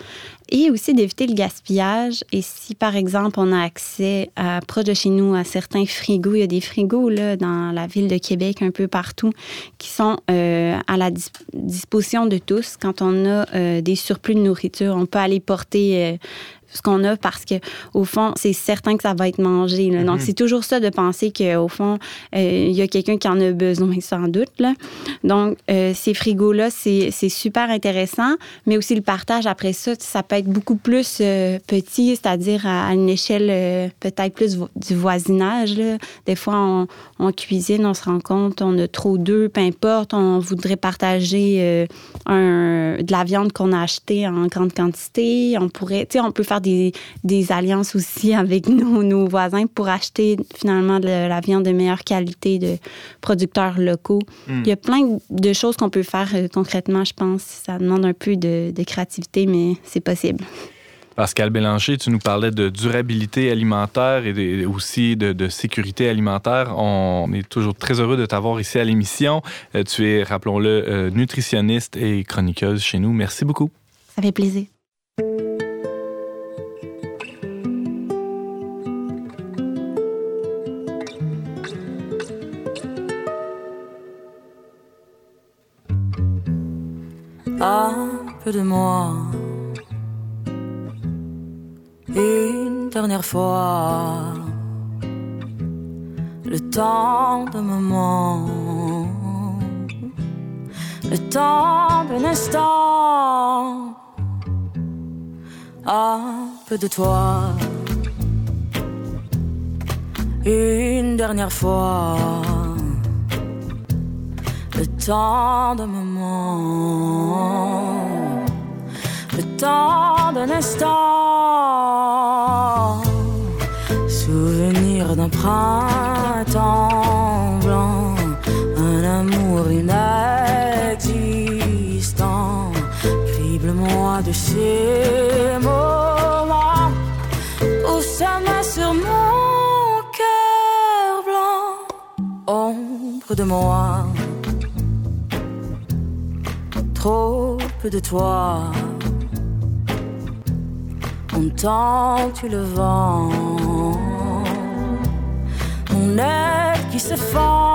et aussi d'éviter le gaspillage. Et si, par exemple, on a accès à, proche de chez nous à certains frigos, il y a des frigos là, dans la ville de Québec, un peu partout, qui sont euh, à la disposition de tous. Quand on a euh, des surplus de nourriture, on peut aller porter euh, ce qu'on a parce que au fond, c'est certain que ça va être mangé. Donc, mhm. c'est toujours ça de penser qu'au fond, euh, il y a quelqu'un qui en a besoin, sans doute. Là. Donc, euh, ces frigos-là, c'est super intéressant, mais aussi le partage après ça, ça peut être beaucoup plus euh, petit, c'est-à-dire à, une échelle peut-être plus du voisinage. Là. Des fois, on, cuisine, on se rend compte, on a trop d'œufs, peu importe, on voudrait partager un, de la viande qu'on a achetée en grande quantité. On pourrait, tu sais, on peut faire des, alliances aussi avec [laughs] nos, nos, voisins pour acheter finalement de la viande de meilleure qualité de producteurs locaux. Hmm. Il y a plein de choses qu'on peut faire euh, concrètement, je pense. Ça demande un peu de, créativité, mais c'est possible. Pascal Bélanger, tu nous parlais de durabilité alimentaire et aussi de, sécurité alimentaire. On est toujours très heureux de t'avoir ici à l'émission. Euh, tu es, rappelons-le, euh, nutritionniste et chroniqueuse chez nous. Merci beaucoup. Ça fait plaisir. Un peu de moi. Une dernière fois, le temps d'un moment, le temps d'un instant, un peu de toi. Une dernière fois, le temps d'un moment, le temps d'un instant, souvenir d'un printemps blanc, un amour inexistant, crible-moi de ces moments où ça met sur mon cœur blanc, ombre de moi, peu de toi. Entends-tu le vent Mon aile qui se fend.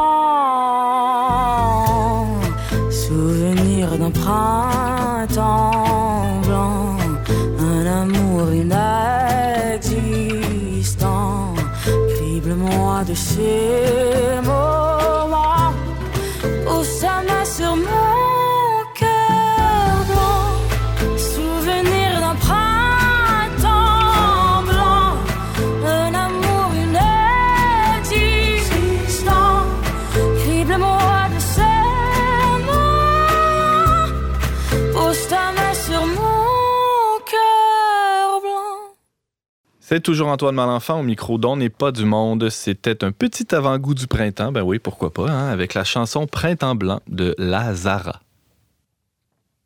Souvenir d'un printemps blanc. Un amour inexistant Crible-moi de ces moments Où ça met sur mon C'est toujours Antoine Malenfant au micro d'On n'est pas du monde. C'était un petit avant-goût du printemps. Ben oui, pourquoi pas, hein, avec la chanson Printemps blanc de Lazara.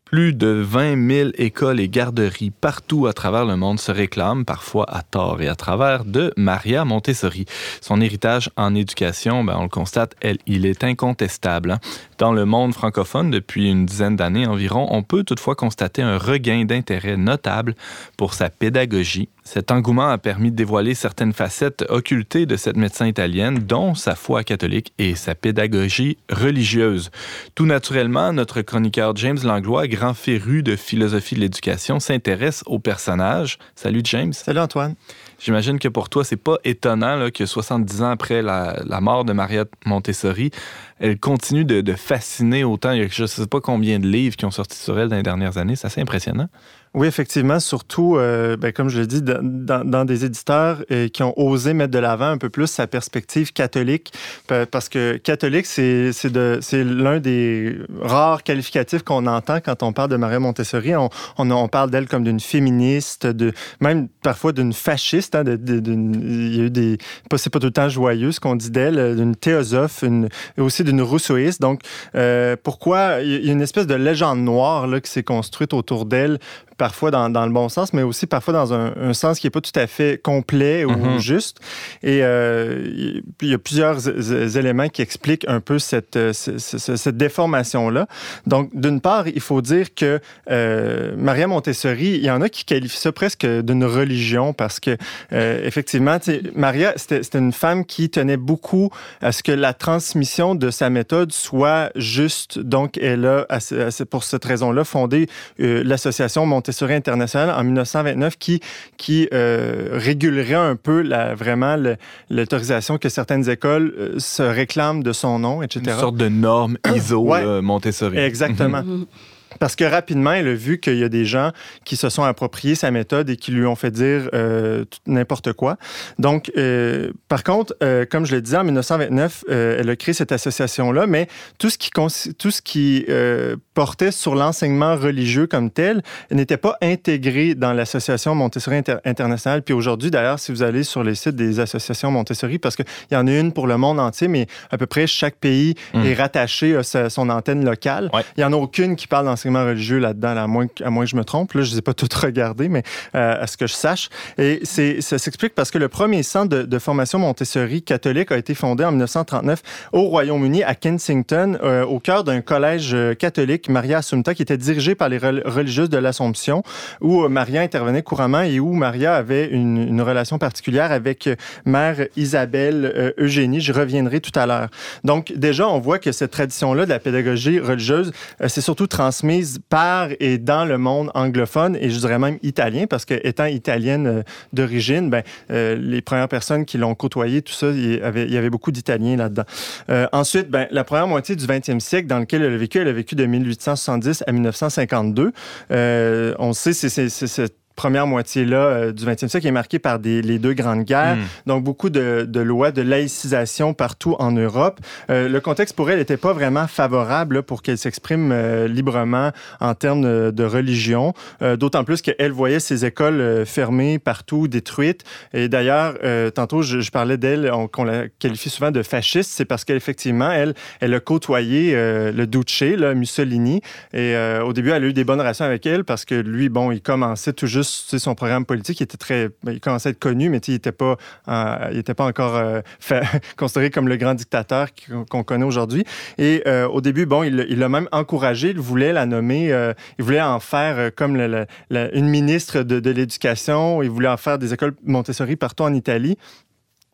Plus de 20 000 écoles et garderies partout à travers le monde se réclament, parfois à tort et à travers, de Maria Montessori. Son héritage en éducation, ben, on le constate, il est incontestable. hein. Dans le monde francophone, depuis une dizaine d'années environ, on peut toutefois constater un regain d'intérêt notable pour sa pédagogie. Cet engouement a permis de dévoiler certaines facettes occultées de cette médecin italienne, dont sa foi catholique et sa pédagogie religieuse. Tout naturellement, notre chroniqueur James Langlois, grand féru de philosophie de l'éducation, s'intéresse au personnage. Salut James. Salut Antoine. J'imagine que pour toi, c'est pas étonnant là, que 70 ans après la, la mort de Maria Montessori, elle continue de, de fasciner autant. Il y a je sais pas combien de livres qui ont sorti sur elle dans les dernières années. C'est assez impressionnant. Oui, effectivement, surtout, euh, ben, comme je l'ai dit, dans, des éditeurs euh, qui ont osé mettre de l'avant un peu plus sa perspective catholique, pa- parce que catholique, c'est l'un des rares qualificatifs qu'on entend quand on parle de Maria Montessori. On, parle d'elle comme d'une féministe, de, même parfois d'une fasciste. hein, de- il y a eu des... C'est pas tout le temps joyeux ce qu'on dit d'elle, euh, d'une théosophe, et aussi d'une rousseauiste. Donc, pourquoi il y a une espèce de légende noire là, qui s'est construite autour d'elle parfois dans, dans le bon sens, mais aussi parfois dans un, un sens qui n'est pas tout à fait complet ou Mhm. juste. Et euh, il y a plusieurs éléments qui expliquent un peu cette, euh, ce- ce- cette déformation-là. Donc, d'une part, il faut dire que euh, Maria Montessori, il y en a qui qualifient ça presque d'une religion parce que, euh, effectivement, Maria, c'était c'était une femme qui tenait beaucoup à ce que la transmission de sa méthode soit juste. Donc, elle a, pour cette raison-là, fondé l'association Montessori Internationale en 1929 qui, qui euh, régulerait un peu la, vraiment l'autorisation que certaines écoles euh, se réclament de son nom, etc. Une sorte de norme ISO Ouais. là, Montessori. Exactement. Parce que rapidement, elle a vu qu'il y a des gens qui se sont appropriés sa méthode et qui lui ont fait dire euh, n'importe quoi. Donc, euh, par contre, euh, comme je le disais, en 1929, euh, elle a créé cette association-là, mais tout ce qui, cons- tout ce qui portait sur l'enseignement religieux comme tel n'était pas intégré dans l'association Montessori Inter- Internationale. Puis aujourd'hui, d'ailleurs, si vous allez sur les sites des associations Montessori, parce qu'il y en a une pour le monde entier, mais à peu près chaque pays Mm. est rattaché à sa- son antenne locale. Ouais. Il n'y en a aucune qui parle d'enseignement religieux là-dedans, là, à, moins, à moins que je me trompe. Là, je ne les ai pas toutes [laughs] regardées, mais euh, à ce que je sache. Et c'est, ça s'explique parce que le premier centre de, formation Montessori catholique a été fondé en 1939 au Royaume-Uni, à Kensington, euh, au cœur d'un collège euh, catholique, Maria Assumpta, qui était dirigé par les rel- religieuses de l'Assomption, où Maria intervenait couramment et où Maria avait une, relation particulière avec Mère Isabelle Eugénie. Je reviendrai tout à l'heure. Donc, déjà, on voit que cette tradition-là de la pédagogie religieuse s'est surtout transmise par et dans le monde anglophone et je dirais même italien, parce que étant italienne euh, d'origine, ben, euh, les premières personnes qui l'ont côtoyé, tout ça, il y avait, beaucoup d'Italiens là-dedans. Euh, ensuite, ben, la première moitié du 20e siècle dans lequel elle a vécu, elle a vécu de 1870 à 1952. Euh, on sait, c'est cette première moitié-là du 20e siècle est marquée par des, les deux grandes guerres, mm. donc beaucoup de, de, lois de laïcisation partout en Europe. le contexte pour elle n'était pas vraiment favorable pour qu'elle s'exprime librement en termes de, religion, d'autant plus qu'elle voyait ses écoles fermées partout, détruites. Et d'ailleurs, tantôt, je, je parlais d'elle, qu'on la qualifie souvent de fasciste, c'est parce qu'effectivement, elle, elle a côtoyé le Duce, là, Mussolini, et au début, elle a eu des bonnes relations avec elle parce que lui, bon, il commençait tout juste son programme politique. Il était très, ben, il commençait à être connu, mais il n'était pas, euh, pas encore euh, [laughs] considéré comme le grand dictateur qu'on connaît aujourd'hui. Et euh, au début, bon, il l'a même encouragé. Il voulait la nommer, il voulait en faire comme une ministre de l'éducation. Il voulait en faire des écoles Montessori partout en Italie.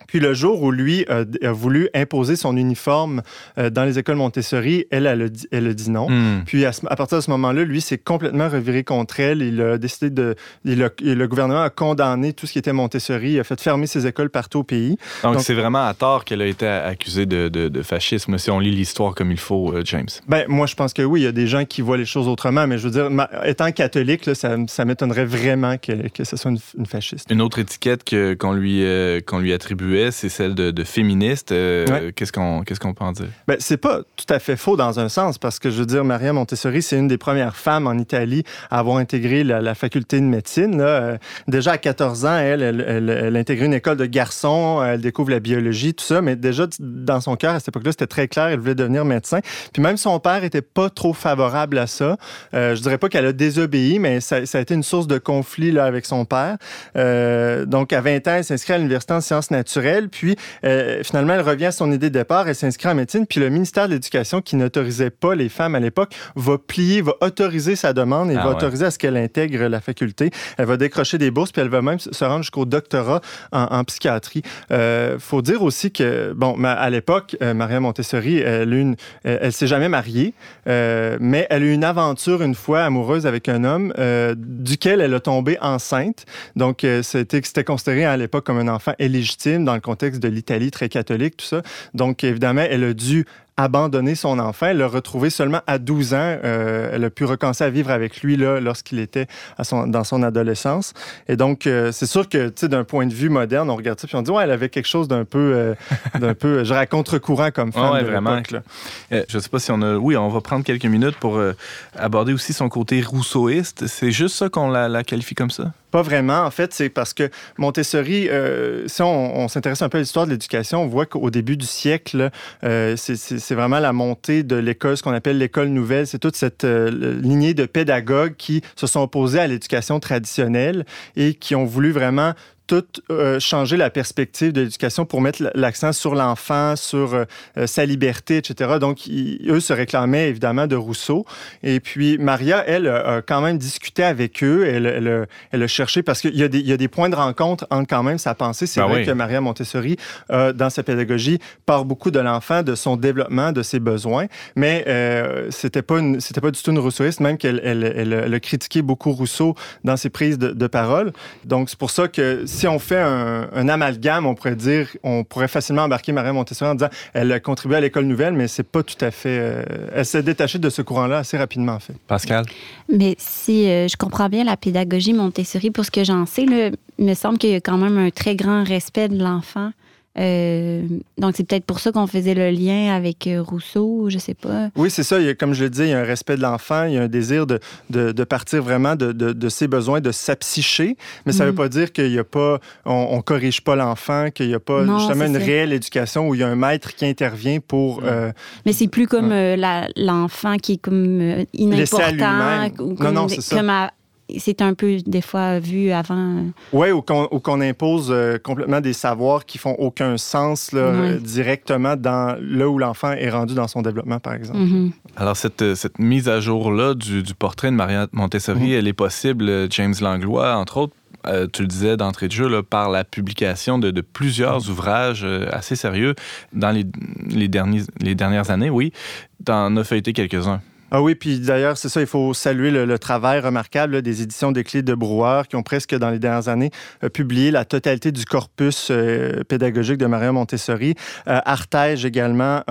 Puis le jour où lui a, voulu imposer son uniforme euh, dans les écoles Montessori, elle, elle a dit, elle a dit non. Hmm. Puis à, partir de ce moment-là, lui s'est complètement reviré contre elle. Il a décidé de... le gouvernement a condamné tout ce qui était Montessori. Il a fait fermer ses écoles partout au pays. Donc, c'est vraiment à tort qu'elle a été accusée de, de, fascisme, si on lit l'histoire comme il faut, euh, James. Ben, moi, je pense que oui, il y a des gens qui voient les choses autrement, mais je veux dire, étant catholique, là, ça, ça m'étonnerait vraiment que, que ce soit une, fasciste. Une autre étiquette qu'on lui, euh, qu'on lui attribue c'est celle de, féministe. Euh, qu'est-ce qu'on qu'est-ce qu'on peut en dire? Ben, c'est pas tout à fait faux dans un sens, parce que je veux dire, Maria Montessori, c'est une des premières femmes en Italie à avoir intégré la, faculté de médecine. Euh, déjà à 14 ans, elle, elle, elle, une école de garçons, elle découvre la biologie, tout ça, mais déjà dans son cœur, à cette époque-là, c'était très clair, elle voulait devenir médecin. Puis même son père était pas trop favorable à ça. Euh, je dirais pas qu'elle a désobéi, mais ça, a été une source de conflit là, avec son père. donc à 20 ans, elle s'inscrit à l'Université en sciences naturelles puis euh, finalement, elle revient à son idée de départ, elle s'inscrit en médecine, puis le ministère de l'Éducation, qui n'autorisait pas les femmes à l'époque, va plier, va autoriser sa demande et ah va autoriser à ce qu'elle intègre la faculté. Elle va décrocher des bourses, puis elle va même se rendre jusqu'au doctorat en, psychiatrie. Euh, faut dire aussi que, bon, à l'époque, euh, Maria Montessori, elle, une, elle, s'est jamais mariée, euh, mais elle a eu une aventure une fois amoureuse avec un homme duquel elle a tombé enceinte. Donc, c'était considéré à l'époque comme un enfant illégitime dans le contexte de l'Italie très catholique, tout ça. Donc, évidemment, elle a dû abandonné son enfant. Elle l'a retrouvé seulement à 12 ans. Euh, elle a pu recommencer à vivre avec lui là, lorsqu'il était à son, dans son adolescence. Et donc, euh, c'est sûr que, tu sais, d'un point de vue moderne, on regarde ça puis on dit, ouais, elle avait quelque chose d'un peu, euh, [laughs] d'un peu, je à contre-courant comme femme ouais, vraiment. je sais pas si on a... Oui, on va prendre quelques minutes pour aborder aussi son côté rousseauiste. C'est juste ça qu'on la, la qualifie comme ça? Pas vraiment. En fait, c'est parce que Montessori, si on, on s'intéresse un peu à l'histoire de l'éducation, on voit qu'au début du siècle, c'est c'est vraiment la montée de l'école, ce qu'on appelle l'école nouvelle. C'est toute cette euh, lignée de pédagogues qui se sont opposés à l'éducation traditionnelle et qui ont voulu vraiment tout euh, changer la perspective de l'éducation pour mettre l'accent sur l'enfant, sur euh, euh, sa liberté, etc. Donc, eux se réclamaient évidemment de Rousseau. Et puis, Maria, elle, a quand même discuté avec eux. Elle, elle, elle a cherché, parce qu'il y, y, a des points de rencontre entre quand même sa pensée. C'est ben vrai que Maria Montessori, dans sa pédagogie, parle beaucoup de l'enfant, de son développement, de ses besoins. Mais c'était pas pas du tout une rousseauiste, même qu'elle elle, elle, a critiqué beaucoup Rousseau dans ses prises de, de parole. Donc, c'est pour ça que si on fait un, amalgame, on pourrait dire, on pourrait facilement embarquer Maria Montessori en disant elle a contribué à l'école nouvelle, mais c'est pas tout à fait. Euh, elle s'est détachée de ce courant-là assez rapidement, en fait. Pascal? Mais si euh, je comprends bien la pédagogie Montessori, pour ce que j'en sais, il me semble qu'il y a quand même un très grand respect de l'enfant. Euh, donc, c'est peut-être pour ça qu'on faisait le lien avec euh, Rousseau, je sais pas. Oui, c'est ça. Il y a, comme je le disais, il y a un respect de l'enfant, il y a un désir de, de, partir vraiment de, de, ses besoins, de sa psyché. Mais ça ne veut mm. pas dire qu'il y a pas, on, ne corrige pas l'enfant, qu'il n'y a pas justement une réelle éducation où il y a un maître qui intervient pour. Mm. Euh, Mais c'est plus comme l'enfant qui est comme inimportant. Ou comme, non, non, c'est ça c'est un peu des fois vu avant. Oui, ou qu'on impose euh, complètement des savoirs qui font aucun sens là, directement dans là où l'enfant est rendu dans son développement, par exemple. Mm-hmm. Alors, cette, euh, cette, mise à jour-là du, portrait de Maria Montessori, mm-hmm. elle est possible, euh, James Langlois, entre autres, tu le disais d'entrée de jeu, là, par la publication de, de plusieurs mm-hmm. ouvrages assez sérieux dans les, les, derniers, les dernières années, oui. Tu en as feuilleté quelques-uns. Ah oui, puis d'ailleurs, c'est ça, il faut saluer le, travail remarquable des éditions des Clés de Brouwer qui ont presque, dans les dernières années, euh, publié la totalité du corpus euh, pédagogique de Maria Montessori. Euh, également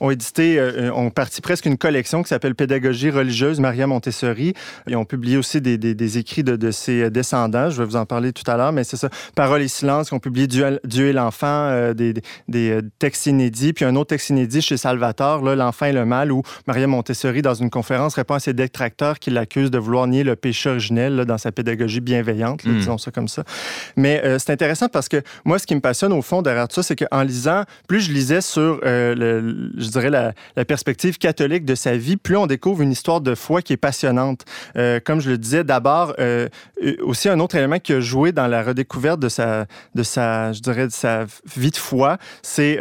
ont édité, ont parti presque une collection qui s'appelle Pédagogie religieuse Maria Montessori. Ils ont publié aussi des, écrits de, ses descendants. Je vais vous en parler tout à l'heure, mais c'est ça. Parole et silence, qui ont publié Dieu, Dieu et l'enfant, des, des, textes inédits, puis un autre texte inédit chez Salvatore, L'enfant et le mal, où Maria Montessori, dans une conférence, répond à ses détracteurs qui l'accusent de vouloir nier le péché originel dans sa pédagogie bienveillante, hmm. disons ça comme ça. Mais euh, c'est intéressant parce que moi, ce qui me passionne au fond derrière tout ça, c'est qu'en lisant, plus je lisais sur, euh, le, je dirais, la, perspective catholique de sa vie, plus on découvre une histoire de foi qui est passionnante. Euh, comme je le disais, d'abord, aussi un autre élément qui a joué dans la redécouverte de sa, de sa je dirais, de sa vie de foi, c'est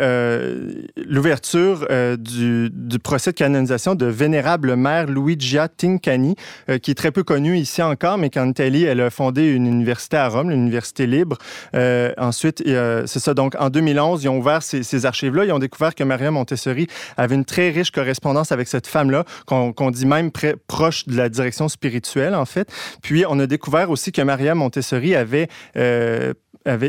l'ouverture du, du procès de canonisation de vénérable mère Luigia Tincani, qui est très peu connue ici encore, mais qu'en Italie, elle a fondé une université à Rome, l'Université libre. Euh, ensuite, c'est ça. Donc, en 2011, ils ont ouvert ces, archives-là. Ils ont découvert que Maria Montessori avait une très riche correspondance avec cette femme-là, qu'on dit même proche de la direction spirituelle, en fait. Puis, on a découvert aussi que Maria Montessori avait euh,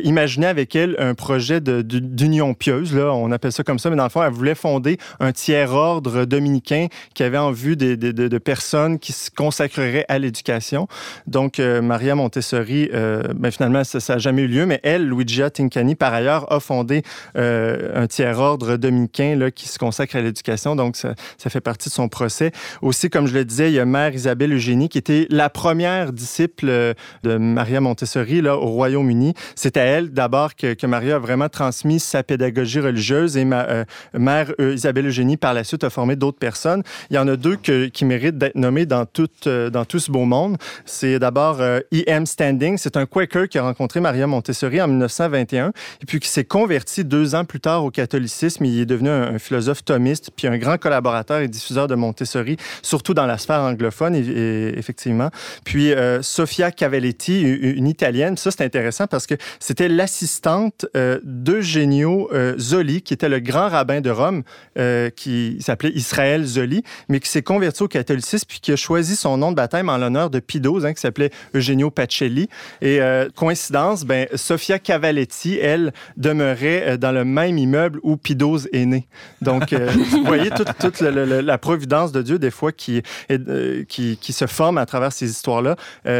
imaginé avec elle un projet d'union pieuse, là, on appelle ça comme ça, mais dans le fond, elle voulait fonder un tiers-ordre dominicain qui avait en vue de, personnes qui se consacreraient à l'éducation. Donc, euh, Maria Montessori, euh, ben, finalement, ça n'a jamais eu lieu, mais elle, Luigia Tincani, par ailleurs, a fondé euh, un tiers-ordre dominicain là, qui se consacre à l'éducation. Donc, ça, fait partie de son procès. Aussi, comme je le disais, il y a Mère Isabelle Eugénie, qui était la première disciple de Maria Montessori là, au Royaume-Uni. C'est à elle d'abord que, Maria a vraiment transmis sa pédagogie religieuse et mère Isabelle Eugénie par la suite a formé d'autres personnes. Il y en a deux que, qui méritent d'être nommés dans tout, euh, dans tout ce beau monde. C'est d'abord E.M. Standing, c'est un Quaker qui a rencontré Maria Montessori en 1921 et puis qui s'est converti deux ans plus tard au catholicisme. Il est devenu un, philosophe thomiste puis un grand collaborateur et diffuseur de Montessori, surtout dans la sphère anglophone, effectivement. Puis Sofia Cavalletti, une Italienne, ça c'est intéressant parce que c'était l'assistante euh, d'Eugenio euh, Zoli, qui était le grand rabbin de Rome, euh, qui s'appelait Israël Zoli, mais qui s'est converti au catholicisme puis qui a choisi son nom de baptême en l'honneur de XII, hein, qui s'appelait Eugenio Pacelli. Et coïncidence, ben, Sofia Cavalletti, elle, demeurait dans le même immeuble où XII est né. Donc, [laughs] vous voyez toute, la, providence de Dieu, des fois, qui, qui, qui, se forme à travers ces histoires-là.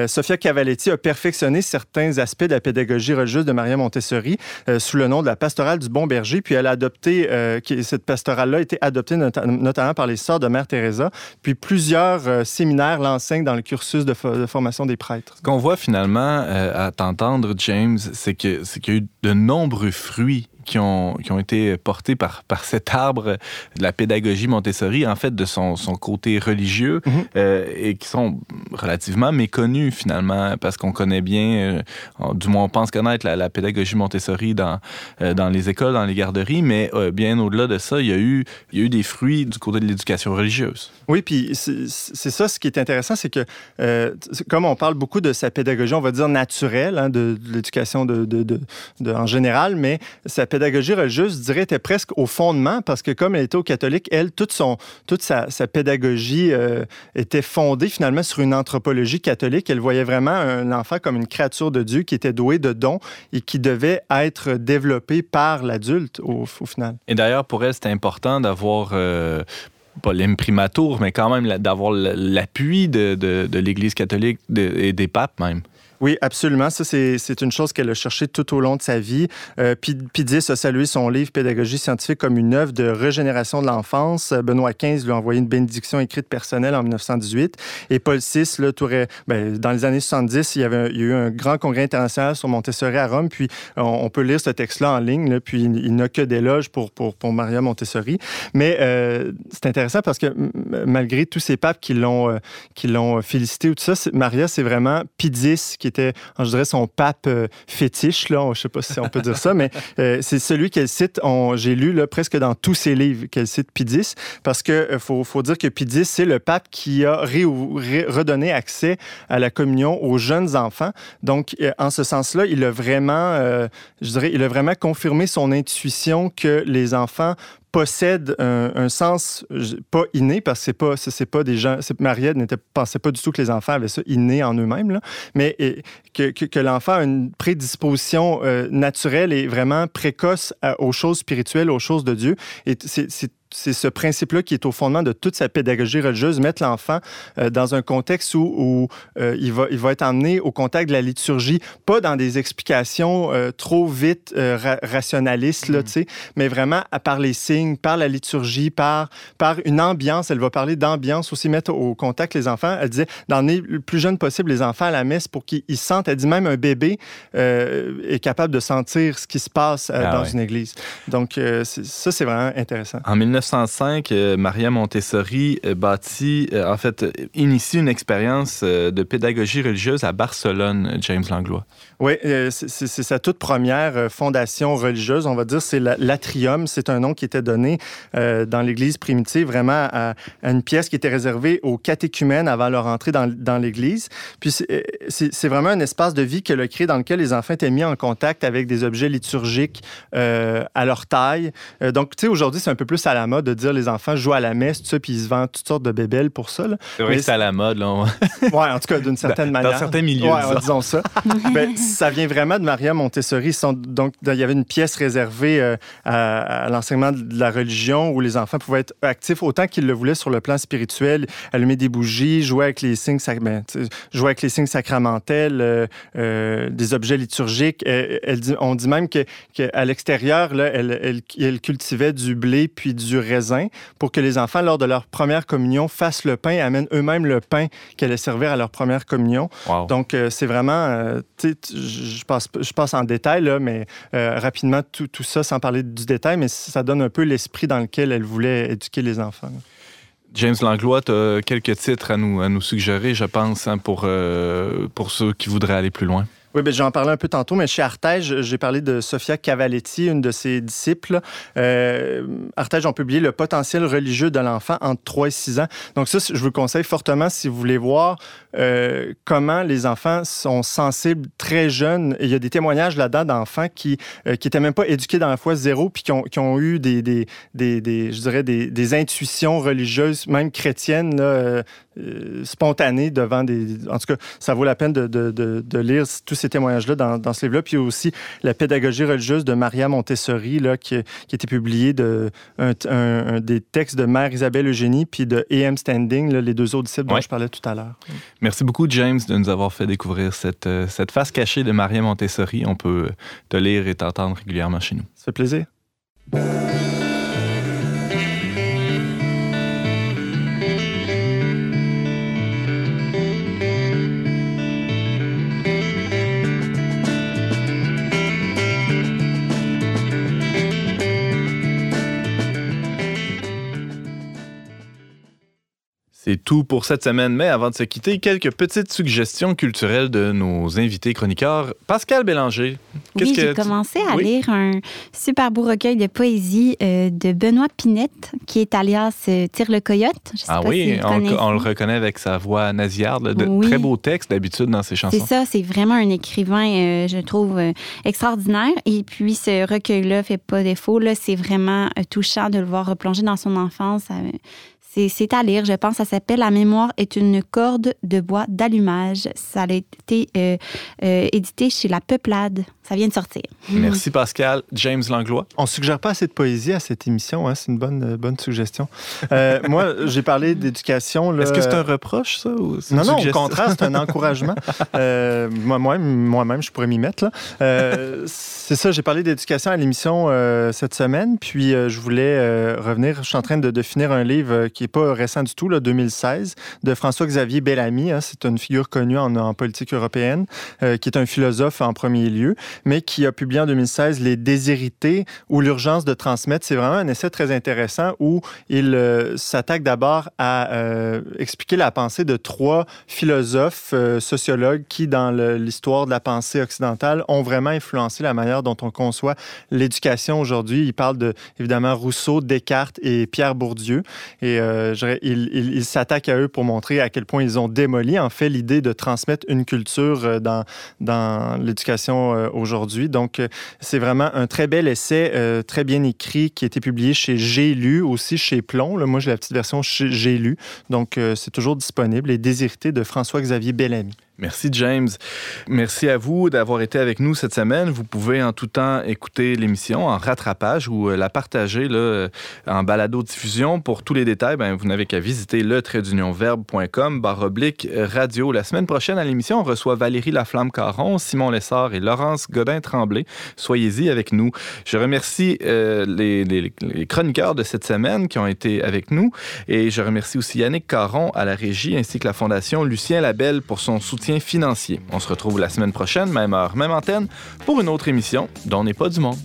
Sofia Cavalletti a perfectionné certains aspects de la pédagogie religieuse de Maria Montessori euh, sous le nom de la pastorale du Bon Berger. Puis elle a adopté, euh, cette pastorale-là a été adoptée notamment par les sœurs de Mère Teresa. Puis plusieurs euh, séminaires l'enseignent dans le cursus de, formation des prêtres. Ce qu'on voit finalement à t'entendre, James, c'est qu'il y a eu de nombreux fruits qui ont, qui ont été portés par, par cet arbre de la pédagogie Montessori, en fait, de son, son côté religieux, mhm. euh, et qui sont relativement méconnus, finalement, parce qu'on connaît bien, euh, du moins on pense connaître la, pédagogie Montessori dans, euh, dans les écoles, dans les garderies, mais bien au-delà de ça, il y, a eu, il y a eu des fruits du côté de l'éducation religieuse. Oui, puis c'est ça, ce qui est intéressant, c'est que, comme on parle beaucoup de sa pédagogie, on va dire naturelle, hein, de, l'éducation de, de, de, en général, mais sa pédagogie religieuse, je dirais, était presque au fondement parce que comme elle était au catholique, elle, toute, son, toute sa, pédagogie euh, était fondée finalement sur une anthropologie catholique. Elle voyait vraiment un enfant comme une créature de Dieu qui était doué de dons et qui devait être développé par l'adulte au, final. Et d'ailleurs, pour elle, c'était important d'avoir... Euh, pas l'imprimatur, mais quand même d'avoir l'appui de, de l'Église catholique et des papes même. Oui, absolument. Ça, c'est une chose qu'elle a cherchée tout au long de sa vie. Euh, Pidis a salué son livre Pédagogie scientifique comme une œuvre de régénération de l'enfance. Benoît XV lui a envoyé une bénédiction écrite personnelle en 1918. Et Paul VI, là, ben, dans les années 70, il y, avait, il y a eu un grand congrès international sur Montessori à Rome. Puis on, peut lire ce texte-là en ligne. Puis il, n'a que d'éloges pour, pour, pour, Maria Montessori. Mais euh, c'est intéressant parce que malgré tous ces papes qui l'ont euh, l'ont félicité ou tout ça, Maria, c'est vraiment Pidis qui était, je dirais, son pape euh, fétiche, là, je ne sais pas si on peut dire ça, mais euh, c'est celui qu'elle cite, j'ai lu là, presque dans tous ses livres qu'elle cite Pidis, parce qu'il euh, faut, faut, dire que Pidis, c'est le pape qui a redonné accès à la communion aux jeunes enfants. Donc, en ce sens-là, il a vraiment, je dirais, il a vraiment confirmé son intuition que les enfants possèdent un, sens pas inné, parce que c'est pas, c'est pas des gens. Mariette ne pensait pas du tout que les enfants avaient ça inné en eux-mêmes, mais que, que, l'enfant a une prédisposition euh, naturelle et vraiment précoce aux choses spirituelles, aux choses de Dieu. Et c'est c'est ce principe-là qui est au fondement de toute sa pédagogie religieuse, mettre l'enfant euh, dans un contexte où, euh, il, va, il va être emmené au contact de la liturgie, pas dans des explications euh, trop vite rationalistes, là, mm. mais vraiment à par les signes, par la liturgie, par, par une ambiance. Elle va parler d'ambiance aussi, mettre au contact les enfants. Elle disait d'emmener le plus jeune possible les enfants à la messe pour qu'ils sentent. Elle dit même un bébé est capable de sentir ce qui se passe ah dans une église. Donc, ça, c'est vraiment intéressant. En 1905, euh, Maria Montessori euh, bâtit, euh, en fait, initie une expérience de pédagogie religieuse à Barcelone, James Langlois. Oui, c'est sa toute première fondation religieuse, on va dire, c'est l'Atrium. C'est un nom qui était donné dans l'Église primitive, vraiment à, une pièce qui était réservée aux catéchumènes avant leur entrée dans, l'Église. Puis c'est vraiment un espace de vie qu'elle a créé dans lequel les enfants étaient mis en contact avec des objets liturgiques à leur taille. donc, tu sais, aujourd'hui, c'est un peu plus à la mode de dire les enfants jouent à la messe, tout ça, puis ils se vendent toutes sortes de bébelles pour ça. C'est vrai que c'est à la mode, là. [laughs] oui, en tout cas, d'une certaine manière. Dans certains milieux. Ouais, disons ça. [laughs] Ben, ça vient vraiment de Maria Montessori. donc, il y avait une pièce réservée euh, à, l'enseignement de la religion où les enfants pouvaient être actifs autant qu'ils le voulaient sur le plan spirituel, allumer des bougies, jouer avec les signes, ben, jouer avec les signes sacramentels, euh, euh, des objets liturgiques. Elle, dit, on dit même qu'à que l'extérieur, elle, elle, elle, cultivait du blé puis du raisin pour que les enfants, lors de leur première communion, fassent le pain et amènent eux-mêmes le pain qu'elle allait servir à leur première communion. Donc, euh, c'est vraiment, euh, je passe, je passe en détail, là, mais euh, rapidement, tout, tout, ça, sans parler du détail, mais ça donne un peu l'esprit dans lequel elle voulait éduquer les enfants. James Langlois, tu as quelques titres à nous, à nous suggérer, je pense, hein, pour, pour ceux qui voudraient aller plus loin. Oui, ben, j'en parlais un peu tantôt, mais chez Artege, j'ai parlé de Sofia Cavaletti, une de ses disciples. Euh, Artege ont publié Le potentiel religieux de l'enfant entre 3 et 6 ans. Donc ça, je vous conseille fortement si vous voulez voir euh, comment les enfants sont sensibles très jeunes. Il y a des témoignages là-dedans d'enfants qui euh, qui étaient même pas éduqués dans la foi zéro, puis qui ont, qui ont eu des, des, des, je dirais des, des intuitions religieuses, même chrétiennes, euh, euh, spontanées devant des... En tout cas, ça vaut la peine de, de, de, de lire tous ces témoignages-là dans, dans, ce livre-là. Puis aussi la pédagogie religieuse de Maria Montessori, là, qui, qui a été publiée de un, des textes de Mère Isabelle Eugénie puis de E.M. Standing, là, les deux autres disciples dont je parlais tout à l'heure. Merci beaucoup, James, de nous avoir fait découvrir cette, euh, cette face cachée de Maria Montessori. On peut te lire et t'entendre régulièrement chez nous. Ça fait plaisir. Tout pour cette semaine, mais avant de se quitter, quelques petites suggestions culturelles de nos invités chroniqueurs. Pascal Bélanger. Oui, j'ai commencé à lire un super beau recueil de poésie euh, de Benoît Pinette, qui est alias euh, Tire le Coyote. ah oui, on, le reconnaît avec sa voix nasillarde. De très beaux textes d'habitude dans ses chansons. C'est ça, c'est vraiment un écrivain, euh, je trouve, extraordinaire. Et puis ce recueil-là fait pas défaut. C'est vraiment touchant de le voir replonger dans son enfance c'est à lire, je pense. Ça s'appelle La mémoire est une corde de bois d'allumage. Ça a été euh, euh, édité chez La Peuplade. Ça vient de sortir. Merci Pascal. James Langlois. On suggère pas assez de poésie à cette émission. Hein? C'est une bonne, euh, bonne suggestion. [laughs] moi, j'ai parlé d'éducation. Est-ce que c'est un reproche, ça? Ou non, non, au contraire, c'est un [laughs] encouragement. Moi-même, moi-même, je pourrais m'y mettre. c'est ça, j'ai parlé d'éducation à l'émission cette semaine. Puis, je voulais revenir. Je suis en train de, de finir un livre qui pas récent du tout, là, 2016, de François-Xavier Bellamy. Hein, c'est une figure connue en, politique européenne, euh, qui est un philosophe en premier lieu, mais qui a publié en 2016 Les Déshérités ou l'urgence de transmettre. C'est vraiment un essai très intéressant où il euh, s'attaque d'abord à euh, expliquer la pensée de trois philosophes, sociologues qui, dans l'histoire de la pensée occidentale, ont vraiment influencé la manière dont on conçoit l'éducation aujourd'hui. Il parle de, évidemment, Rousseau, Descartes et Pierre Bourdieu. Et euh, il, s'attaque à eux pour montrer à quel point ils ont démoli, en fait, l'idée de transmettre une culture euh, dans, dans l'éducation euh, Donc, euh, c'est vraiment un très bel essai, euh, très bien écrit, qui a été publié chez J'ai lu, aussi chez Plomb. Moi, j'ai la petite version chez J'ai lu. Donc, euh, c'est toujours disponible. Les Désirité de François-Xavier Bellamy. Merci James. Merci à vous d'avoir été avec nous cette semaine. Vous pouvez en tout temps écouter l'émission en rattrapage ou euh, la partager là, euh, en balado-diffusion. Pour tous les détails, ben, vous n'avez qu'à visiter le verbe.com barre oblique radio. La semaine prochaine à l'émission, on reçoit Valérie Laflamme-Caron, Simon Lessard et Laurence Godin-Tremblay. Soyez-y avec nous. Je remercie euh, les, les- chroniqueurs de cette semaine qui ont été avec nous et je remercie aussi Yannick Caron à la régie ainsi que la Fondation Lucien Labelle pour son on se retrouve la semaine prochaine, même heure, même antenne, pour une autre émission dont n'est pas du monde.